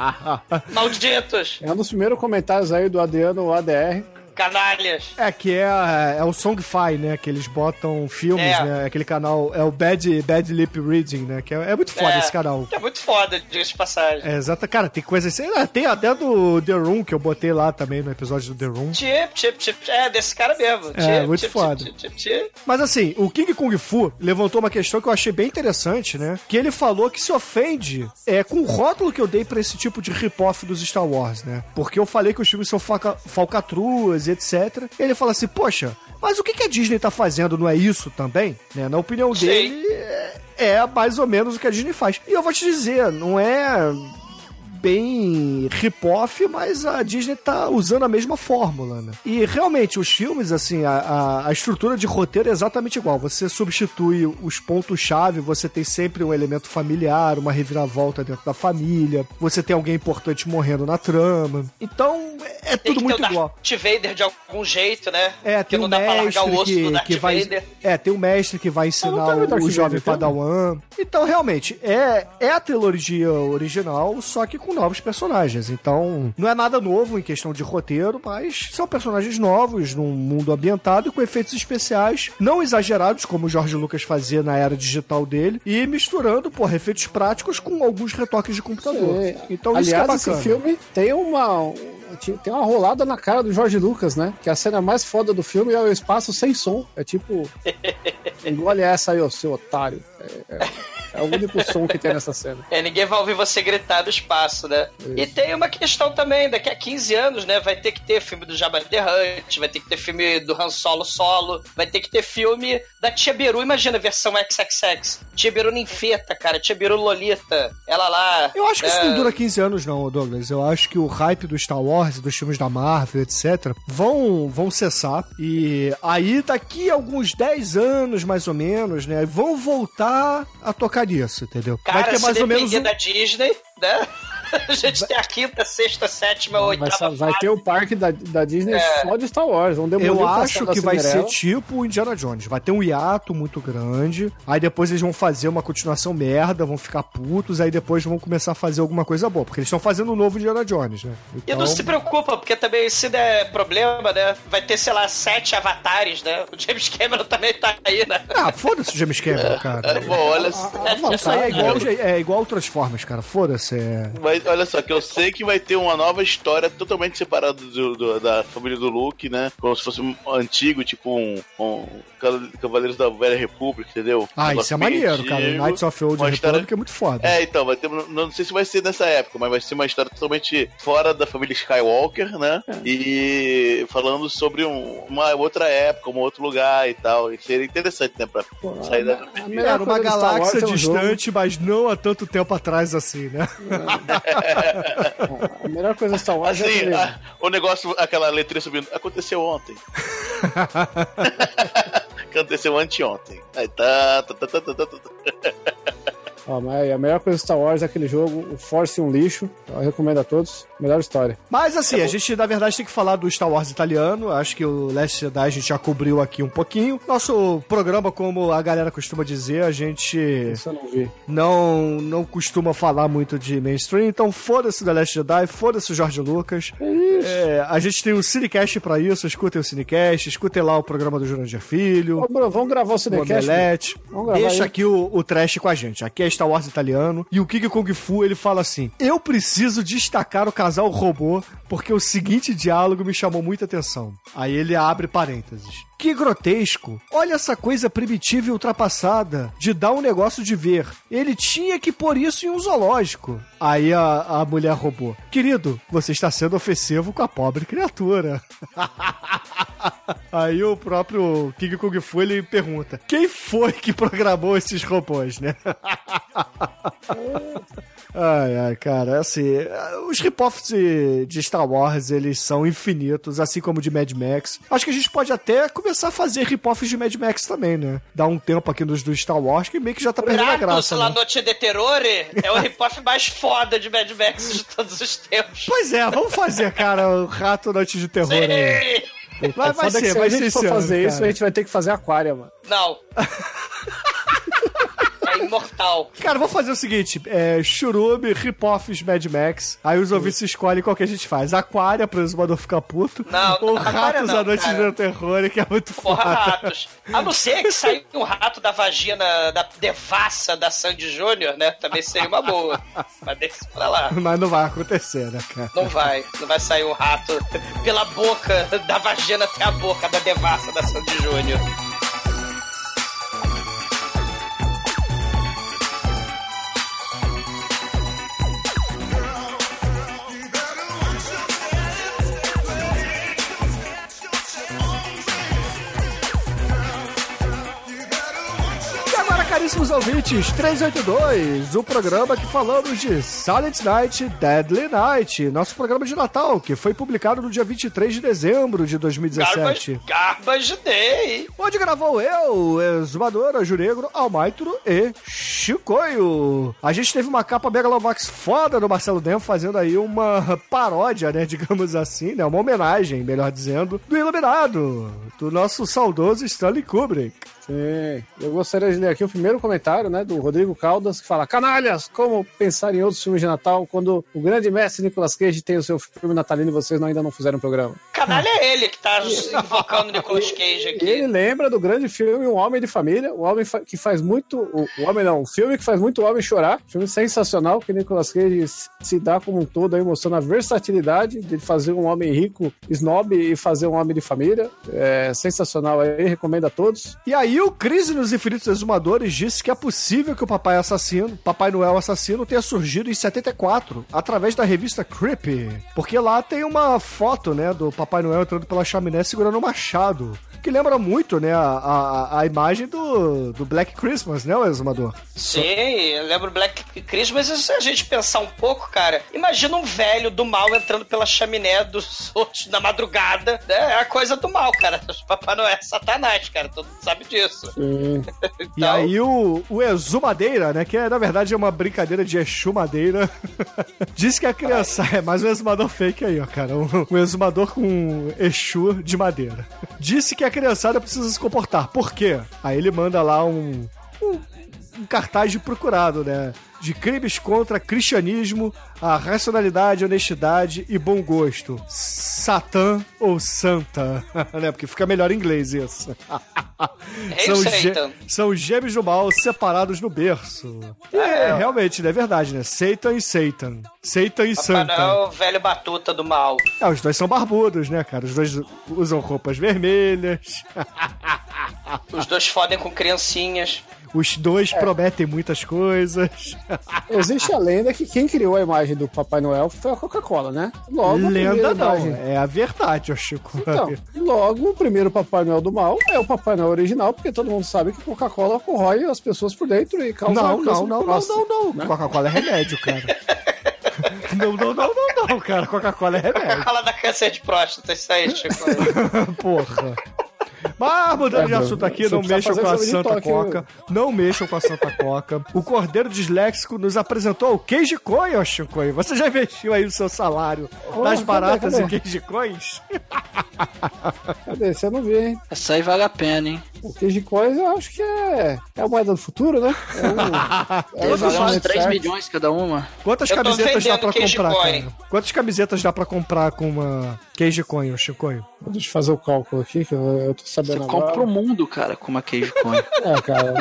(laughs) Malditos. É um dos primeiros comentários aí do Adriano ADR. Canalhas. É, que é, é o Songfy, né? Que eles botam filmes, É. né? Aquele canal, é o Bad, Bad Lip Reading, né? Que é, é muito foda É. esse canal. É muito foda, diga-se de passagem. É, exato. Cara, tem coisa assim. Tem até do The Room, que eu botei lá também no episódio do The Room. Chip, chip, chip. É, desse cara mesmo. É, Chip, muito chip, foda. chip, chip, chip. Mas assim, o King Kung Fu levantou uma questão que eu achei bem interessante, né? Que ele falou que se ofende é, com o rótulo que eu dei pra esse tipo de rip-off dos Star Wars, né? Porque eu falei que os filmes são falca- falcatruas e etc. Ele fala assim, poxa, mas o que, a Disney tá fazendo não é isso também? Né? Na opinião Sim. dele, é, é mais ou menos o que a Disney faz. E eu vou te dizer, não é bem rip-off, mas a Disney tá usando a mesma fórmula, né? E realmente, os filmes, assim, a, a, a estrutura de roteiro é exatamente igual. Você substitui os pontos-chave, você tem sempre um elemento familiar, uma reviravolta dentro da família, você tem alguém importante morrendo na trama. Então, é, Tem tudo que ter muito o igual. Darth Vader de algum jeito, né? É, tem não um dá pra largar o mestre osso do que, que vai. Vader. É, tem um mestre que vai Ah, ensinar não tem o o, jovem Vader, tem? Padawan. Então, realmente, é, é a trilogia original, só que com novos personagens. Então, não é nada novo em questão de roteiro, mas são personagens novos, num mundo ambientado e com efeitos especiais não exagerados, como o George Lucas fazia na era digital dele, e misturando, porra, efeitos práticos com alguns retoques de computador. É. Então, Aliás, isso é esse bacana. filme tem uma. Tem uma rolada na cara do Jorge Lucas, né? Que a cena mais foda do filme é o espaço sem som. É tipo. (laughs) Engole essa aí, ô seu otário. É, é- é o único som que tem nessa cena. É, ninguém vai ouvir você gritar do espaço, né? E tem uma questão também, daqui a 15 anos, né? Vai ter que ter filme do Jabba the Hutt, vai ter que ter filme do Han Solo solo, vai ter que ter filme da Tia Beru, imagina a versão XXX. Tia Beru ninfeta, cara, Tia Beru Lolita, ela lá... Eu acho que isso né? não dura 15 anos, não, Douglas. Eu acho que o hype do Star Wars, dos filmes da Marvel, etc., vão, vão cessar. E aí, daqui a alguns 10 anos, mais ou menos, né, vão voltar a tocar nisso, entendeu? Cara, Vai ter mais se ou menos um... da Disney, né? (laughs) A gente tem a quinta, sexta, sétima, Vai, oitava. sa- vai ter o parque da, da Disney É. só de Star Wars. Vão Eu o acho que vai ser tipo o Indiana Jones. Vai ter um hiato muito grande. Aí depois eles vão fazer uma continuação merda, vão ficar putos. Aí depois vão começar a fazer alguma coisa boa. Porque eles estão fazendo um novo Indiana Jones, né? E Então, não se preocupa, porque também se der problema, né? Vai ter, sei lá, sete avatares, né? O James Cameron também tá aí, né? Ah, foda-se o James Cameron, (laughs) cara. Bom, olha só. Isso aí (laughs) é igual, é igual o Transformers, cara. Foda-se. É... Mas olha só, que eu sei que vai ter uma nova história totalmente separada do- do- da família do Luke, né? Como se fosse um antigo, tipo um, um Cavaleiros da Velha República, entendeu? Ah, isso é maneiro, cara. Knights of the Old uma história- Republic é muito foda. É, então, vai ter. Não, não sei se vai ser nessa época, mas vai ser uma história totalmente fora da família Skywalker, né? É. E falando sobre um- uma outra época, um outro lugar e tal. E seria interessante, né? Pra sair da. A melhor Era uma galáxia é um jogo- distante, mas não há tanto tempo atrás assim, né? (laughs) (laughs) A melhor coisa Star Wars é Assim, aquele... a- o negócio, aquela letrinha subindo, aconteceu ontem. (laughs) (laughs) aconteceu anteontem. Aí tá, tá, tá, tá, tá, tá, tá. A melhor coisa do Star Wars é aquele jogo, o Force um lixo. Eu recomendo a todos. Melhor história. Mas assim, a gente na verdade tem que falar do Star Wars italiano. Acho que o Last Jedi a gente já cobriu aqui um pouquinho. Nosso programa, como a galera costuma dizer, a gente Isso eu não vi. não, não costuma falar muito de mainstream. Então foda-se The Last Jedi, foda-se o Jorge Lucas. É, a gente tem o Cinecast pra isso. Escutem o Cinecast, escutem lá o programa do Jurandir Filho. Ô, Bruno, vamos gravar o O Cinecast? Omelete. Vamos gravar Deixa aí. aqui o, o trash com a gente. Aqui é Star Wars italiano. E o King Kong Fu, ele fala assim: Eu preciso destacar o casal robô, porque o seguinte diálogo me chamou muita atenção. Aí ele abre parênteses. Que grotesco! Olha essa coisa primitiva e ultrapassada de dar um negócio de ver. Ele tinha que pôr isso em um zoológico. Aí a, a mulher robô: Querido, você está sendo ofensivo com a pobre criatura. (laughs) Aí o próprio King Kong Fu ele pergunta: Quem foi que programou esses robôs, né? (laughs) Ai, ai, cara, assim, os rip-offs de, de Star Wars, eles são infinitos, assim como de Mad Max. Acho que a gente pode até começar a fazer rip-offs de Mad Max também, né? Dar um tempo aqui nos do Star Wars, que meio que já tá perdendo a graça, La né? Noite de Terrore é o rip-off mais foda de Mad Max de todos os tempos. Pois é, vamos fazer, cara, o Rato Noite de Terror aí. Sim. Vai, vai Foda que ser, se vai a ser gente for ano, fazer isso, cara. a gente vai ter que fazer Aquária, mano. Não. (laughs) (laughs) Imortal. Cara, vamos fazer o seguinte: é, Churume, rip-offs Mad Max. Aí os ouvintes escolhem qual que a gente faz. Aquária, pro exumador ficar puto. Não, ou Aquária Ratos não, à Noite cara. do Terror, que é muito Porra, foda. ratos. A não ser que saia um rato da vagina da devassa da Sandy Júnior, né? Também seria uma boa. Mas deixa isso pra lá. Mas não vai acontecer, né, cara? Não vai. Não vai sair um rato pela boca da vagina até a boca da devassa da Sandy Júnior. Caríssimos ouvintes, 382, o programa que falamos de Silent Night, Deadly Night, nosso programa de Natal, que foi publicado no dia 23 de dezembro de 2017. Garbage, garbage Day. Onde gravou eu, Exumadora, Juregro, Almaitro e Chicoio. A gente teve uma capa Megalovax foda do Marcelo Demo fazendo aí uma paródia, né, (laughs) digamos assim, né, uma homenagem, melhor dizendo, do Iluminado, do nosso saudoso Stanley Kubrick. Sim. Eu gostaria de ler aqui o primeiro comentário, né, do Rodrigo Caldas, que fala: Canalhas, como pensar em outros filmes de Natal quando o grande mestre Nicolas Cage tem o seu filme natalino e vocês ainda não fizeram o programa? Canalha é ele que tá (laughs) invocando o Nicolas Cage aqui. ele lembra do grande filme Um Homem de Família, o homem que faz muito. O, o homem não, um filme que faz muito homem chorar. Filme sensacional que Nicolas Cage se- se dá como um todo aí, mostrando a versatilidade de fazer um homem rico, snob e fazer um homem de família. É sensacional aí, recomendo a todos. E aí o Crise nos Infinitos Exumadores disse que é possível que o Papai Assassino, Papai Noel Assassino, tenha surgido em 74, através da revista Creepy. Porque lá tem uma foto, né, do Papai Noel entrando pela chaminé segurando um machado. Que lembra muito, né, a, a, a imagem do, do Black Christmas, né, o exumador? Sim, eu lembro Black Christmas, e se a gente pensar um pouco, cara, imagina um velho do mal entrando pela chaminé dos outros na madrugada, né? É a coisa do mal, cara. (laughs) Papai Noel é satanás, cara, todo mundo sabe disso. Sim. (laughs) E Então- aí o, o Exumadeira, né, que é, na verdade é uma brincadeira de Exu Madeira, (laughs) disse que a criança... É mais um exumador fake aí, ó, cara. Um, um exumador com Exu de madeira. Disse que a criançada precisa se comportar. Por quê? Aí ele manda lá um, um, um cartaz de procurado, né? De crimes contra cristianismo, a racionalidade, honestidade e bom gosto. Satã ou santa, (laughs) né? Porque fica melhor em inglês isso. (laughs) Hail gê- Satan. são gêmeos do mal separados no berço. É, realmente, é verdade, né? Satan e Satan. Satan e Papai Santa. Noel, o velho batuta do mal. Ah, os dois são barbudos, né, cara? Os dois usam roupas vermelhas. (laughs) Os dois fodem com criancinhas. Os dois prometem muitas coisas. (laughs) Existe a lenda que quem criou a imagem do Papai Noel foi a Coca-Cola, né? Logo, Lenda não, imagem- é a verdade, ó Chico. Então, logo, o primeiro Papai Noel do mal é o Papai Noel original, porque todo mundo sabe que Coca-Cola corrói as pessoas por dentro e causa Não, não, não, não, próstata, não, não. né? Coca-Cola é remédio, cara. (laughs) Não, não, não, não, não, cara. Coca-Cola é remédio. Fala da câncer de próstata, isso aí, Chico. (laughs) Porra. Mas mudando de É, assunto aqui, não mexam com a de Santa toque, Coca. Não mexam com a Santa Coca. O Cordeiro Disléxico nos apresentou o queijo coin, ó Chico. Você já investiu aí o seu salário Oh, nas cadê, baratas cadê? em queijo coins? Cadê? Você não vê, hein? Essa aí vale a pena, hein? O queijo coisa eu acho que é, é a moeda do futuro, né? É um, (laughs) é valer uns investimento 3 certo. milhões cada uma. Quantas Eu camisetas dá pra comprar? Quantas camisetas dá pra comprar com uma queijo coin, ô Chico? Deixa eu fazer o cálculo aqui, que eu, eu tô Você sabendo compra agora. o mundo, cara, com uma queijo coin. É, cara.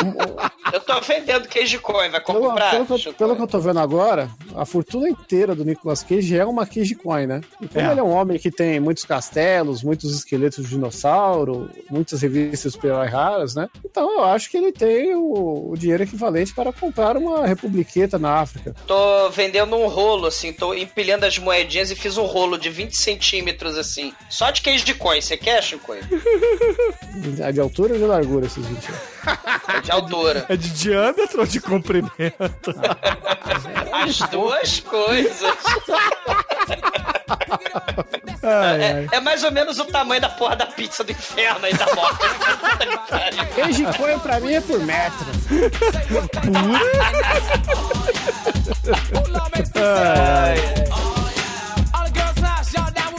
Eu tô vendendo queijo coin, vai Pelo, comprar? pelo que eu, Chico? pelo que eu tô vendo agora, a fortuna inteira do Nicolas Cage é uma Cage Coin, né? E como É. ele é um homem que tem muitos castelos, muitos esqueletos de dinossauro, muitas revistas super raras, né? Então eu acho que ele tem o, o dinheiro equivalente para comprar uma republiqueta na África. Tô vendendo um rolo, assim, tô empilhando as moedinhas e fiz um rolo de 20 centímetros, assim. Só de queijo de coin, você quer, Chico? De, (laughs) de altura ou de largura esses 20 É de altura. É de diâmetro ou de comprimento? As duas coisas. Ai, ai. É, é mais ou menos o tamanho da porra da pizza do inferno aí da morte. Puta que pariu. Cage Coin pra mim é por metro. All the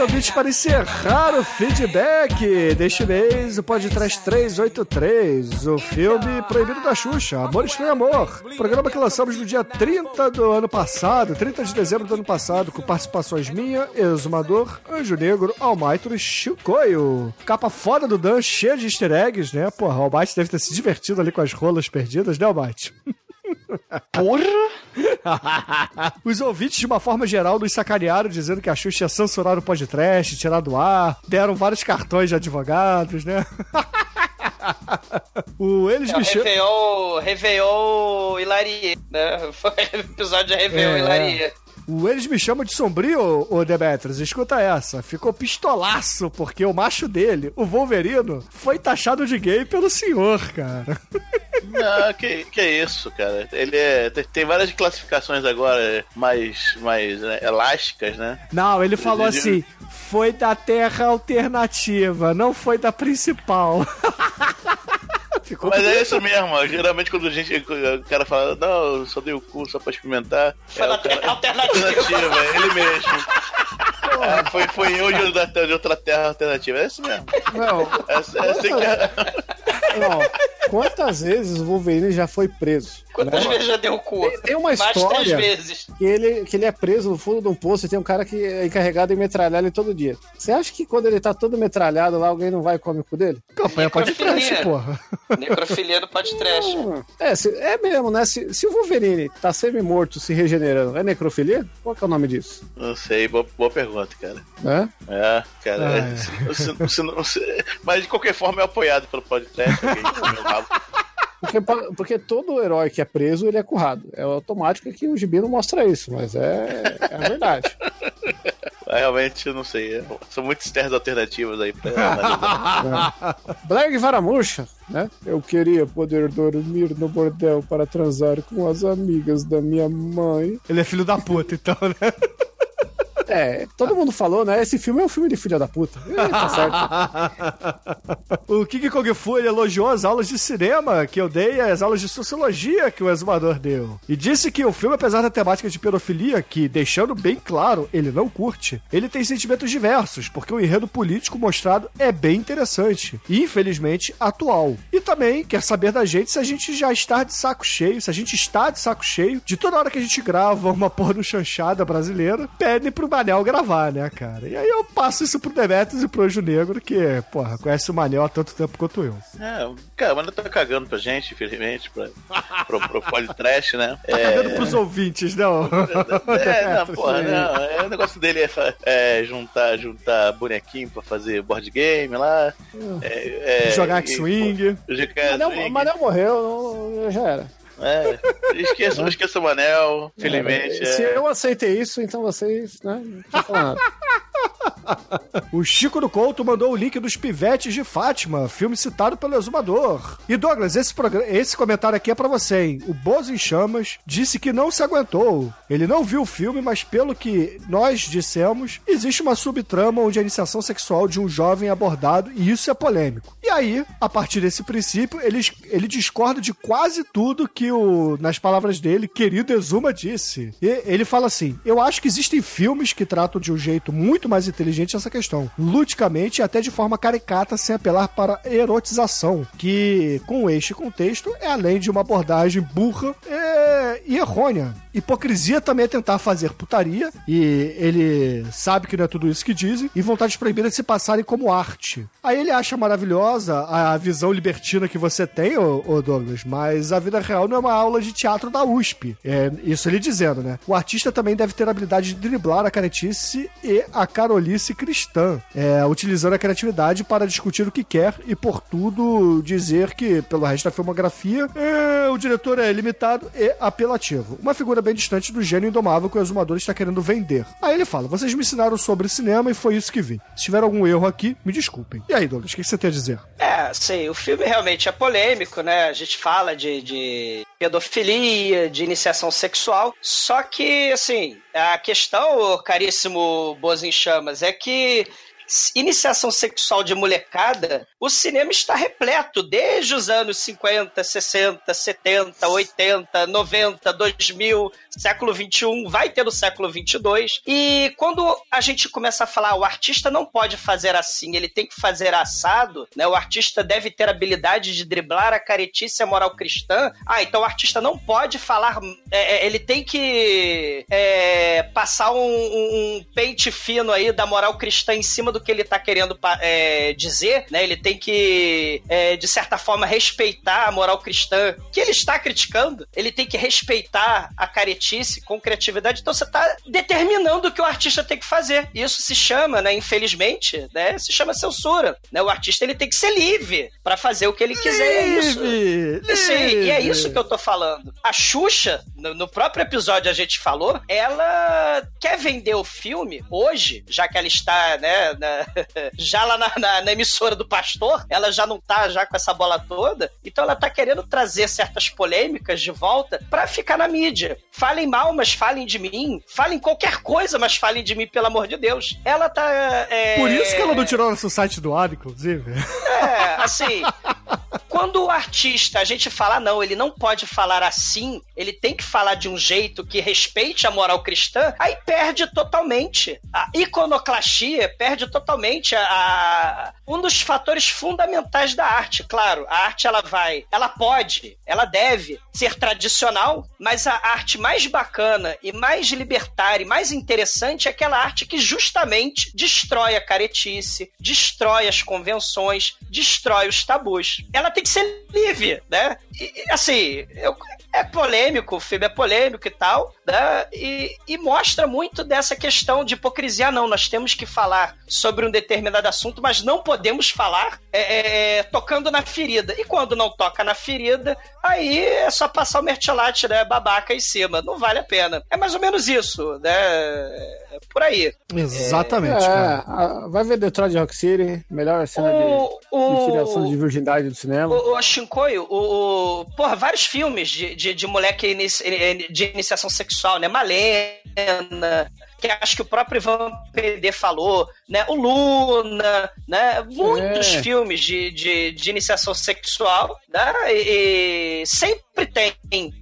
ouvintes, para encerrar o feedback deste mês, o Podcast 383, o filme Proibido da Xuxa, Amor Estranho Amor. Programa que lançamos no dia 30 do ano passado, 30 de dezembro do ano passado, com participações minha, Exumador, Anjo Negro, Almaitro e Chicoio. Capa foda do Dan, cheia de easter eggs, né? Porra, o deve ter se divertido ali com as rolas perdidas, né, Almighty? Porra! (laughs) Os ouvintes, de uma forma geral, nos sacanearam dizendo que a Xuxa ia censurar o podcast, tirar do ar. Deram vários cartões de advogados, né? (laughs) o Eles É Me Chamam. Réveillon, Réveillon Hilarie, né? (laughs) Foi o episódio de Réveillon É. Hilarie. O Eles Me Chamam de Sombrio, ô Demetrius. Escuta essa. Ficou pistolaço porque o macho dele, o Wolverino, foi taxado de gay pelo senhor, cara. Não, que, que é isso, cara. Ele é, tem, várias classificações agora mais, mais né, elásticas, né? Não, ele falou assim: foi da terra alternativa, não foi da principal. (laughs) (laughs) Ficou Mas é isso mesmo, geralmente quando a gente, o cara fala, não, eu só dei o cu só pra experimentar. Foi é, na o cara- terra alternativa. alternativa, é ele mesmo. É, foi, foi eu de outra, de outra terra alternativa, é isso mesmo. Não, É, é assim que é. não. Quantas vezes o Wolverine já foi preso? Quantas vezes já deu o cu? Tem, tem uma Mais três história vezes. que ele, que ele é preso no fundo de um poço e tem um cara que é encarregado em metralhar ele todo dia. Você acha que quando ele tá todo metralhado lá, alguém não vai e come o cu dele? Campanha pode trash, porra. Necrofilia do podcast. É, se- é mesmo, né? Se, se o Wolverine tá semi-morto, se regenerando, é necrofilia? Qual que é o nome disso? Não sei, boa, boa pergunta, cara. Né? É, cara. Ah, é, é. se- se- se- não- se- mas de qualquer forma é apoiado pelo podcast. (laughs) Porque, porque todo herói que é preso, ele é currado. É automático que o gibi não mostra isso, mas é, é a verdade. (laughs) Realmente, eu não sei. São muitas terras alternativas aí pra analisar. (laughs) Black Varamuxa, né? Eu queria poder dormir no bordel para transar com as amigas da minha mãe. Ele é filho da puta, então, né? É, todo mundo falou, né? Esse filme é um filme de filha da puta. Tá certo. (laughs) o King Kong Fu elogiou as aulas de cinema que eu dei e as aulas de sociologia que o exumador deu. E disse que o filme, apesar da temática de pedofilia, que, deixando bem claro, ele não curte, ele tem sentimentos diversos, porque o enredo político mostrado é bem interessante e, infelizmente, atual. E também quer saber da gente se a gente já está de saco cheio, se a gente está de saco cheio de toda hora que a gente grava uma porra chanchada brasileira, pede pro Manel gravar, né, cara? E aí eu passo isso pro Demetrius e pro Anjo Negro, que, porra, conhece o Manel há tanto tempo quanto eu. É, cara, mas não tá cagando pra gente, infelizmente, pra, pro, pro podcast, né? Tá cagando pros ouvintes, ô? É, não, (laughs) porra, não. É, o negócio dele é, é juntar, juntar bonequinho pra fazer board game lá. É, é, Jogar e- X-Wing. pô, Jogar Manel. Manel morreu, não- já era. É, esqueça, esqueça o Manel, felizmente. Se é. eu aceitei isso, então vocês, né? Não falar nada. (laughs) O Chico do Couto mandou o link dos Pivetes de Fátima, filme citado pelo exumador. E Douglas, esse, esse comentário aqui é pra você, hein? O Bozo em Chamas disse que não se aguentou. Ele não viu o filme, mas pelo que nós dissemos, existe uma subtrama onde a iniciação sexual de um jovem é abordado e isso é polêmico. E aí, a partir desse princípio, ele, ele discorda de quase tudo que o, nas palavras dele, querido Exuma disse. E ele fala assim: Eu acho que existem filmes que tratam de um jeito muito mais inteligente essa questão, ludicamente e até de forma caricata, sem apelar para erotização, que, com este contexto, é além de uma abordagem burra é, e errônea. Hipocrisia também é tentar fazer putaria, e ele sabe que não é tudo isso que dizem, e vontades proibidas se passarem como arte. Aí ele acha maravilhosa a visão libertina que você tem, ô, ô Douglas, mas a vida real não é uma aula de teatro da USP. É isso ele dizendo, né? O artista também deve ter a habilidade de driblar a caretice e a carolice cristã, é, utilizando a criatividade para discutir o que quer e, por tudo, dizer que, pelo resto da filmografia, é, o diretor é limitado e apelativo. Uma figura bem distante do gênio indomável que o exumador está querendo vender. Aí ele fala: vocês me ensinaram sobre cinema e foi isso que vi. Se tiver algum erro aqui, me desculpem. E aí, Douglas, o que você tem a dizer? É, sei, o filme realmente é polêmico, né? A gente fala de, de pedofilia, de iniciação sexual, só que, assim, a questão, caríssimo em Chamas, é que iniciação sexual de molecada, o cinema está repleto desde os anos 50, 60, 70, 80, 90, 2000, século 21, vai ter o século 22. E quando a gente começa a falar o artista não pode fazer assim, ele tem que fazer assado, né? O artista deve ter habilidade de driblar a caretice a moral cristã. Ah, então o artista não pode falar, é, é, ele tem que é, passar um, um pente fino aí da moral cristã em cima do que ele tá querendo é, dizer, né? Ele tem que, é, de certa forma, respeitar a moral cristã que ele está criticando. Ele tem que respeitar a caretice com criatividade. Então você tá determinando o que o artista tem que fazer. Isso se chama, né? Infelizmente, né? Se chama censura. Né? O artista ele tem que ser livre para fazer o que ele quiser. É isso. Livre, Sim, e é livre. isso que eu tô falando. A Xuxa, no, no próprio episódio a gente falou, ela quer vender o filme hoje, já que ela está, né, na- (laughs) já lá na, na- na emissora do pastor, ela já não tá já com essa bola toda, então ela tá querendo trazer certas polêmicas de volta pra ficar na mídia. Falem mal, mas falem de mim. Falem qualquer coisa, mas falem de mim, pelo amor de Deus. Ela tá. é, Por isso que ela não tirou nosso site do ar, inclusive. é, assim. (laughs) quando o artista, a gente fala, "Ah, não, ele não pode falar assim, ele tem que falar de um jeito que respeite a moral cristã, aí perde totalmente. A iconoclastia perde totalmente a, a- um dos fatores fundamentais da arte. Claro, a arte ela vai, ela pode, ela deve ser tradicional, mas a arte mais bacana e mais libertária e mais interessante é aquela arte que justamente destrói a caretice, destrói as convenções, destrói os tabus. Ela tem que ser livre, né? E, assim, eu- é polêmico, o filme é polêmico e tal, né? E, e mostra muito dessa questão de hipocrisia. Não, nós temos que falar sobre um determinado assunto, mas não podemos falar é, é, tocando na ferida. E quando não toca na ferida, aí é só passar o mertiolate, né? Babaca em cima. Não vale a pena. É mais ou menos isso, né? É por aí. Exatamente, É, a- vai ver Detroit Rock City, melhor cena O- de, de tiração o- de virgindade do cinema. O, o Shinkoio, o, o- porra, vários filmes de, de, de moleque inici- de iniciação sexual, né? Malena, que acho que o próprio Ivan PD falou, né? O Luna, né? Muitos É. filmes de, de, de iniciação sexual, né? E, e sempre tem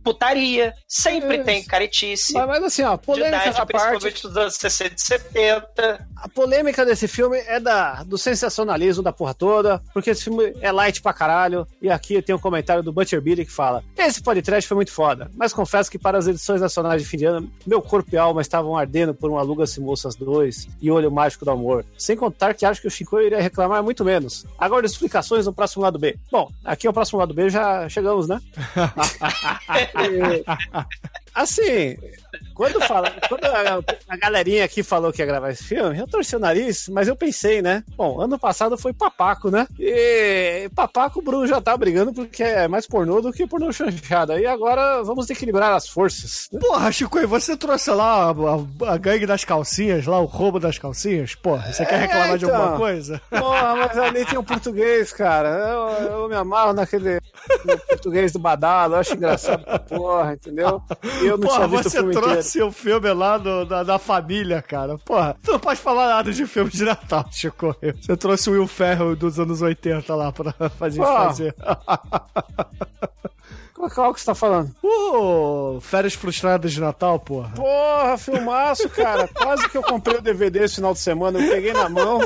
putaria, sempre É. tem caretice. Mas, mas assim, ó, polêmica idade, à parte, principalmente dos anos 60 e 70. a polêmica desse filme é da, do sensacionalismo da porra toda, porque esse filme é light pra caralho, e aqui tem um comentário do Butcher Billy que fala, esse podcast foi muito foda, mas confesso que para as edições nacionais de fim de ano, meu corpo e alma estavam ardendo por um Aluga-se Moças 2 e Olho Mágico do Amor, sem contar que acho que o Chico iria reclamar muito menos. Agora explicações no próximo lado B. Bom, aqui é o próximo lado B, já chegamos, né? (laughs) (laughs) Assim, quando, fala, quando a, a galerinha aqui falou que ia gravar esse filme, eu torci o nariz, mas eu pensei, né? Bom, ano passado foi Papaco, né? E Papaco o Bruno já tá brigando porque é mais pornô do que pornô chanchada. E agora vamos equilibrar as forças. né? Porra, Chico, e você trouxe lá a, a- a gangue das calcinhas, lá o roubo das calcinhas? Porra, você quer reclamar de então. alguma coisa? Porra, mas ali tem um português, cara. Eu, eu me amarro naquele português do badalo, eu acho engraçado porra, entendeu? E eu não Porra, tinha visto o você filme inteiro. Trouxe o filme lá do- da, da família, cara. Porra, tu não pode falar nada de filme de Natal, (laughs) Chico. Você trouxe o Will Ferrell dos anos 80 lá pra (laughs) fazer fazer. (laughs) Qual, qual que você tá falando? Uh, férias frustradas de Natal, porra. Porra, filmaço, cara. Quase que eu comprei o DVD esse final de semana. Eu peguei na mão.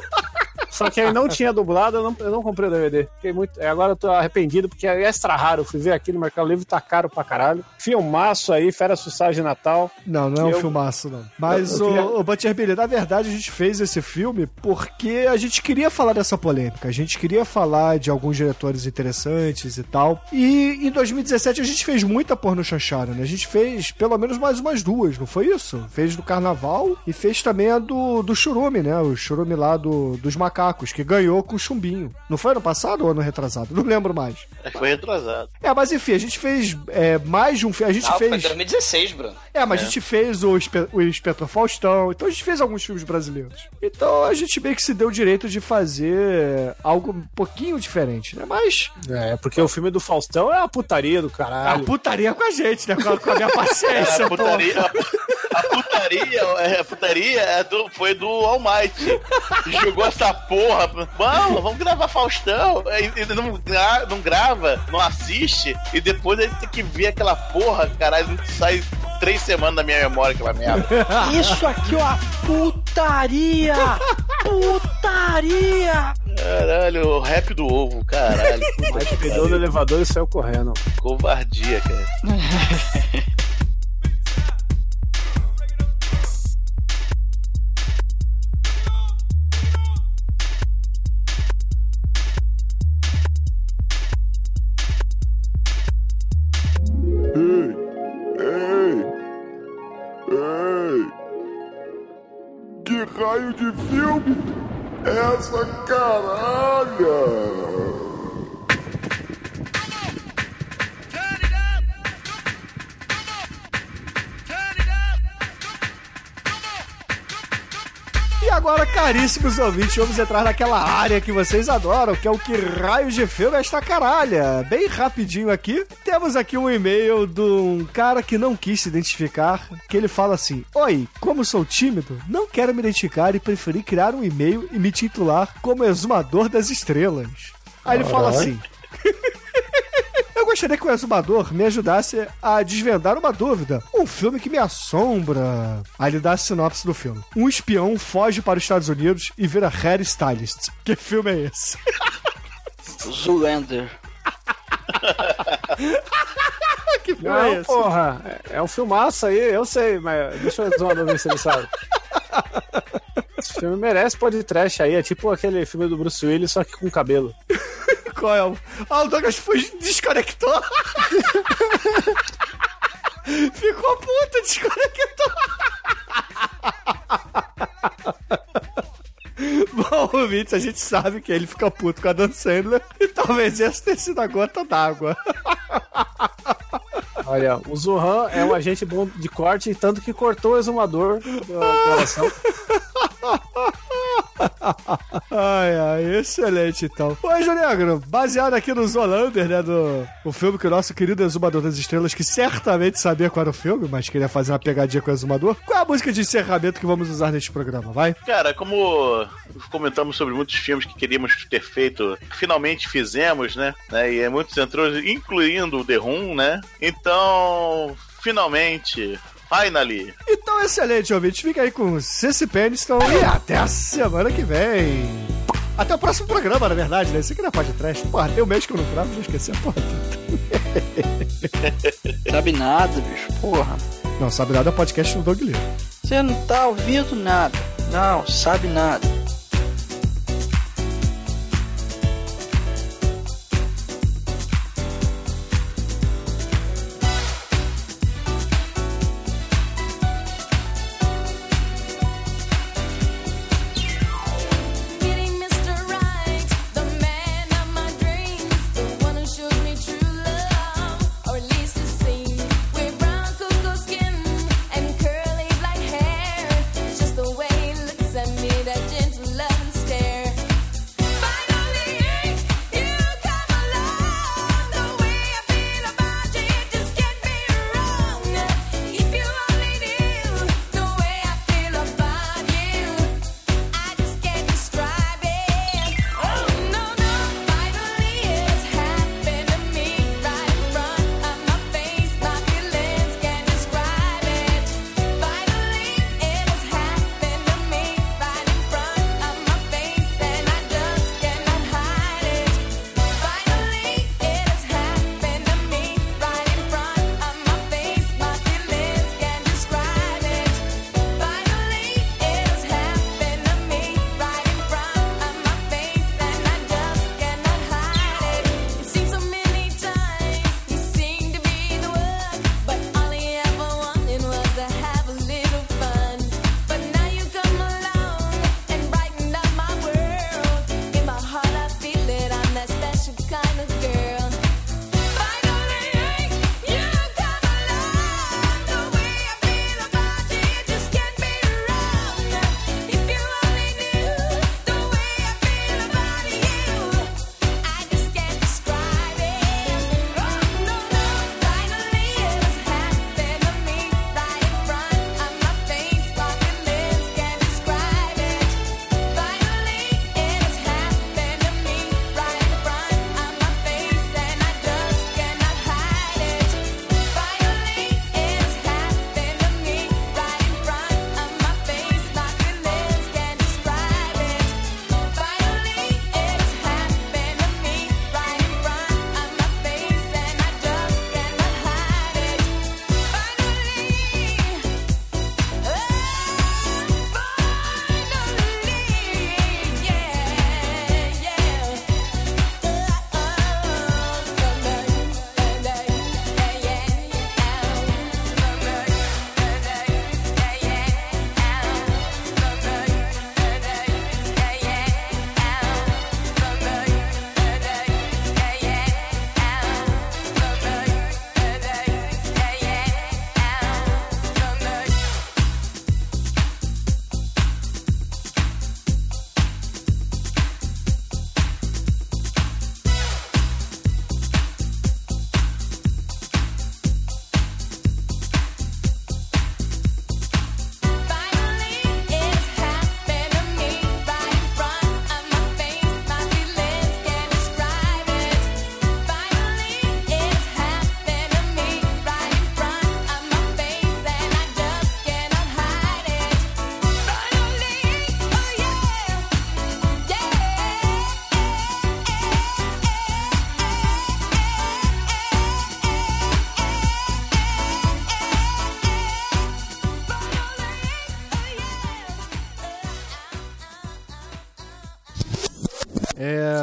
Só que aí não tinha dublado, eu não, eu não comprei o DVD. Fiquei muito. é, Agora eu tô arrependido, porque é extra raro. Eu fui ver aqui no Mercado Livre, tá caro pra caralho. Filmaço aí, Férias Frustradas de Natal. Não, não é um Eu- filmaço, não. Mas, Eu- eu queria- o, o Butcher Billy, na verdade, a gente fez esse filme porque a gente queria falar dessa polêmica. A gente queria falar de alguns diretores interessantes e tal. E em 2017 a gente fez muita porno chanchada, né? A gente fez pelo menos mais umas duas, não foi isso? Fez do Carnaval e fez também a do, do Churume, né? O Churume lá do, dos macacos, que ganhou com o chumbinho. Não foi ano passado ou ano retrasado? Não lembro mais. Que foi retrasado. É, mas enfim, a gente fez é, mais de um filme. A gente Não, foi fez. 2016, Bruno. É, mas a gente fez o, Espe- o Inspetor Faustão, então a gente fez alguns filmes brasileiros. Então a gente meio que se deu o direito de fazer algo um pouquinho diferente, né? Mas É, porque o filme do Faustão é uma putaria do a caralho. putaria com a gente, né? Com a, com a minha paciência, a pô. putaria, a putaria, é, a putaria é do- foi do Almighty. Jogou essa porra. Vamos, vamos gravar Faustão. E, e não, gra- não grava, não assiste. E depois a gente tem que ver aquela porra, caralho. Sai três semanas da minha memória aquela merda. (laughs) Isso aqui é uma putaria! Putaria! Caralho, o rap do ovo, caralho. Mas que pegou no elevador e saiu correndo. Covardia, cara. (laughs) Raio de filme essa caralha? Agora, caríssimos ouvintes, vamos entrar naquela área que vocês adoram, que é o que raios de filme é esta caralha. Bem rapidinho aqui, temos aqui um e-mail de um cara que não quis se identificar, que ele fala assim, Oi, como sou tímido, não quero me identificar e preferi criar um e-mail e me titular como Exumador das Estrelas. Aí ele fala assim... gostaria que o exumador me ajudasse a desvendar uma dúvida. Um filme que me assombra. Aí ele dá a sinopse do filme. Um espião foge para os Estados Unidos e vira hairstylist. Que filme é esse? Zoolander. (laughs) que filme é Não, esse? porra, é, é um filmaço aí, eu sei, mas deixa eu zoar ver se ele sabe. Esse filme merece podcast aí, é tipo aquele filme do Bruce Willis, só que com cabelo. (laughs) Qual é o. Ah, o Douglas foi desconectou. (laughs) Ficou puto, desconectou. (laughs) Bom, ouvintes, a gente sabe que ele fica puto com a Dan Sandler e talvez essa tenha sido a gota d'água. (laughs) Olha, o Zohan é um agente bom de corte, tanto que cortou o exumador da gravação. (laughs) (laughs) Ai, ai, excelente então. Ô, Negro, baseado aqui no Zolander, né, do o filme que o nosso querido Exumador das Estrelas, que certamente sabia qual era o filme, mas queria fazer uma pegadinha com o Exumador, qual é a música de encerramento que vamos usar neste programa, vai? Cara, como comentamos sobre muitos filmes que queríamos ter feito, finalmente fizemos, né? né? E muitos entrou, incluindo o The Room, né? Então, finalmente, finally, Então, excelente, ouvinte. Fica aí com Cici Peniston e até a semana que vem. Até o próximo programa, na verdade, né? Isso aqui não é de trash. Porra, tem um mês que eu não gravo, já esqueci a porra. (laughs) Sabe nada, bicho. Porra. Não, sabe nada é podcast do Doug Lee. Você não tá ouvindo nada. Não, sabe nada.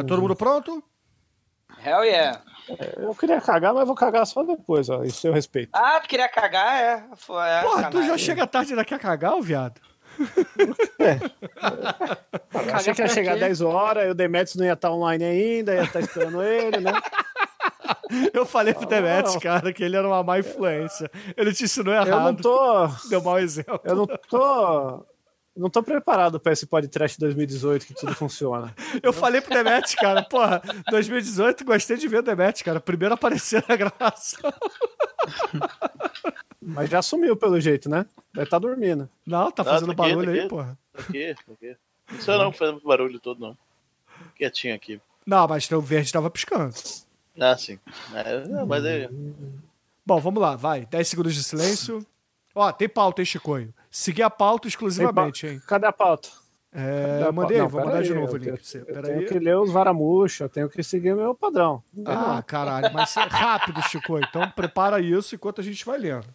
Todo mundo pronto? Hell yeah. Eu queria cagar, mas vou cagar só depois, ó. Isso eu respeito. Ah, tu queria cagar? É. Foi, é Porra, tu já chega tarde e ainda quer cagar, ô viado? (laughs) Eu achei que ia chegar quê? 10 horas, e o Demetrius não ia estar online ainda, ia estar esperando ele, né? (laughs) Eu falei pro Demetrius, não. cara, que ele era uma má influência. Ele te ensinou Eu não errado. tô. Deu mau exemplo. Eu não tô. Não tô preparado pra esse podcast 2018 que tudo funciona. (laughs) Eu falei pro Demetrius, cara, porra, 2018, gostei de ver o Demetrius, cara. Primeiro apareceu na gravação. (laughs) Mas já sumiu pelo jeito, né? Deve estar dormindo. Não, tá Não, fazendo tá aqui, barulho tá aí, aqui. porra. Aqui, aqui. Não sei não, fazendo barulho todo, não. Quietinho aqui. Não, mas o verde tava piscando. Ah, sim. É, mas é. Bom, vamos lá, vai. 10 segundos de silêncio. Ó, tem pauta, hein, Chicoio? Seguir a pauta exclusivamente, hein? Cadê a pauta? É, eu mandei? Não, vou mandar de aí, novo o eu link pra você. Eu Pera tenho aí. que ler os varamuxa, eu tenho que seguir meu padrão. Ah, caralho, mas é rápido, Chico. Então prepara isso enquanto a gente vai lendo.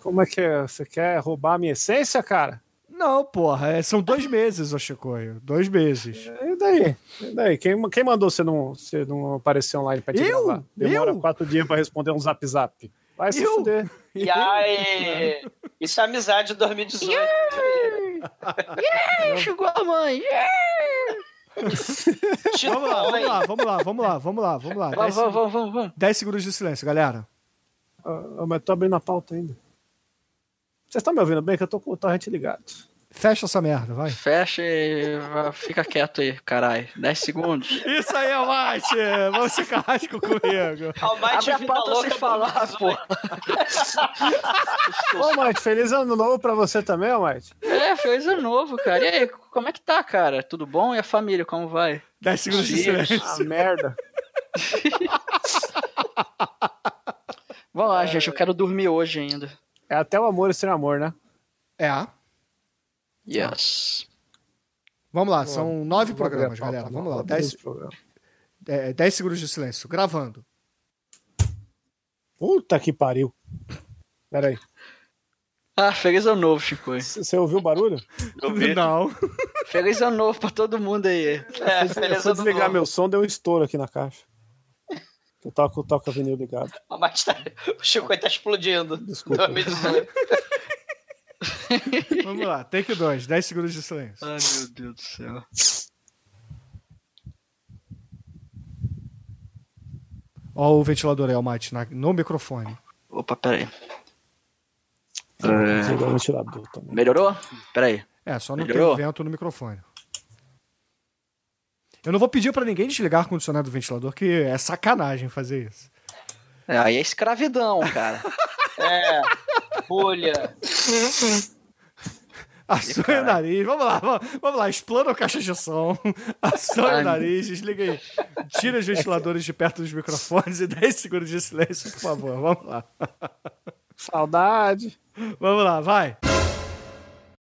Como é que é? Você quer roubar a minha essência, cara? Não, porra, é- são dois meses, ô Chicoio. Dois meses. E daí? E daí? Quem, quem mandou você não, você não aparecer online pra te Eu? gravar? Demora Eu? quatro dias pra responder um zap zap. Vai se Eu? fuder. (laughs) E aí, isso é amizade de 2018. Chegou a mãe. Vamos lá, vamos lá, vamos lá, vamos lá, vamos lá, vamos lá. Vamos, 10 vamos, vamos, vamos, vamos. 10 segundos de silêncio, galera. Ah, mas tô abrindo a pauta ainda. Vocês estão me ouvindo bem? Que eu tô com o torrent ligado. Fecha essa merda, vai. Fecha e fica quieto aí, caralho. 10 segundos. Isso aí, Almighty! Vamos ser carrasco comigo. Almighty Abre a pauta louca sem falar, pô. Ô, Mate, feliz ano novo pra você também, ô, Mate. É, feliz ano novo, cara. E aí, como é que tá, cara? Tudo bom? E a família, como vai? 10 segundos de silêncio. Ah, merda. (laughs) Vamos lá, gente, eu quero dormir hoje ainda. É até o amor e sem amor, né? É. Yes. Vamos lá, são nove programas, a galera. não, Vamos lá. vou abrir 10 esse programa. é, 10 segundos de silêncio. Gravando. Puta que pariu. Pera aí. Ah, feliz ano novo, Chico. Você ouviu o barulho? Não. Feliz ano novo pra todo mundo aí. É, Eu feliz ano desligar novo. meu som, deu um estouro aqui na caixa. Eu tava com o toca vinil ligado. Tá... O Chico tá explodindo. Desculpa. 2018. (laughs) Vamos lá, take 2, 10 segundos de silêncio. Ai, meu Deus do céu. Ó o ventilador aí, Almighty, na- no microfone. Opa, peraí. Desligar o ventilador também. Melhorou? Peraí. É, só não Melhorou? tem vento no microfone. Eu não vou pedir pra ninguém desligar o ar-condicionado do ventilador, que é sacanagem fazer isso. É, aí é escravidão, cara. (laughs) É. Bolha. (laughs) Assue o nariz. Vamos lá, vamos, vamos lá. Explana a caixa de som. (laughs) Assue o nariz. Desliga aí. Tira os ventiladores de perto dos microfones e (laughs) 10 segundos de silêncio, por favor. Vamos lá. Saudade. Vamos lá, vai.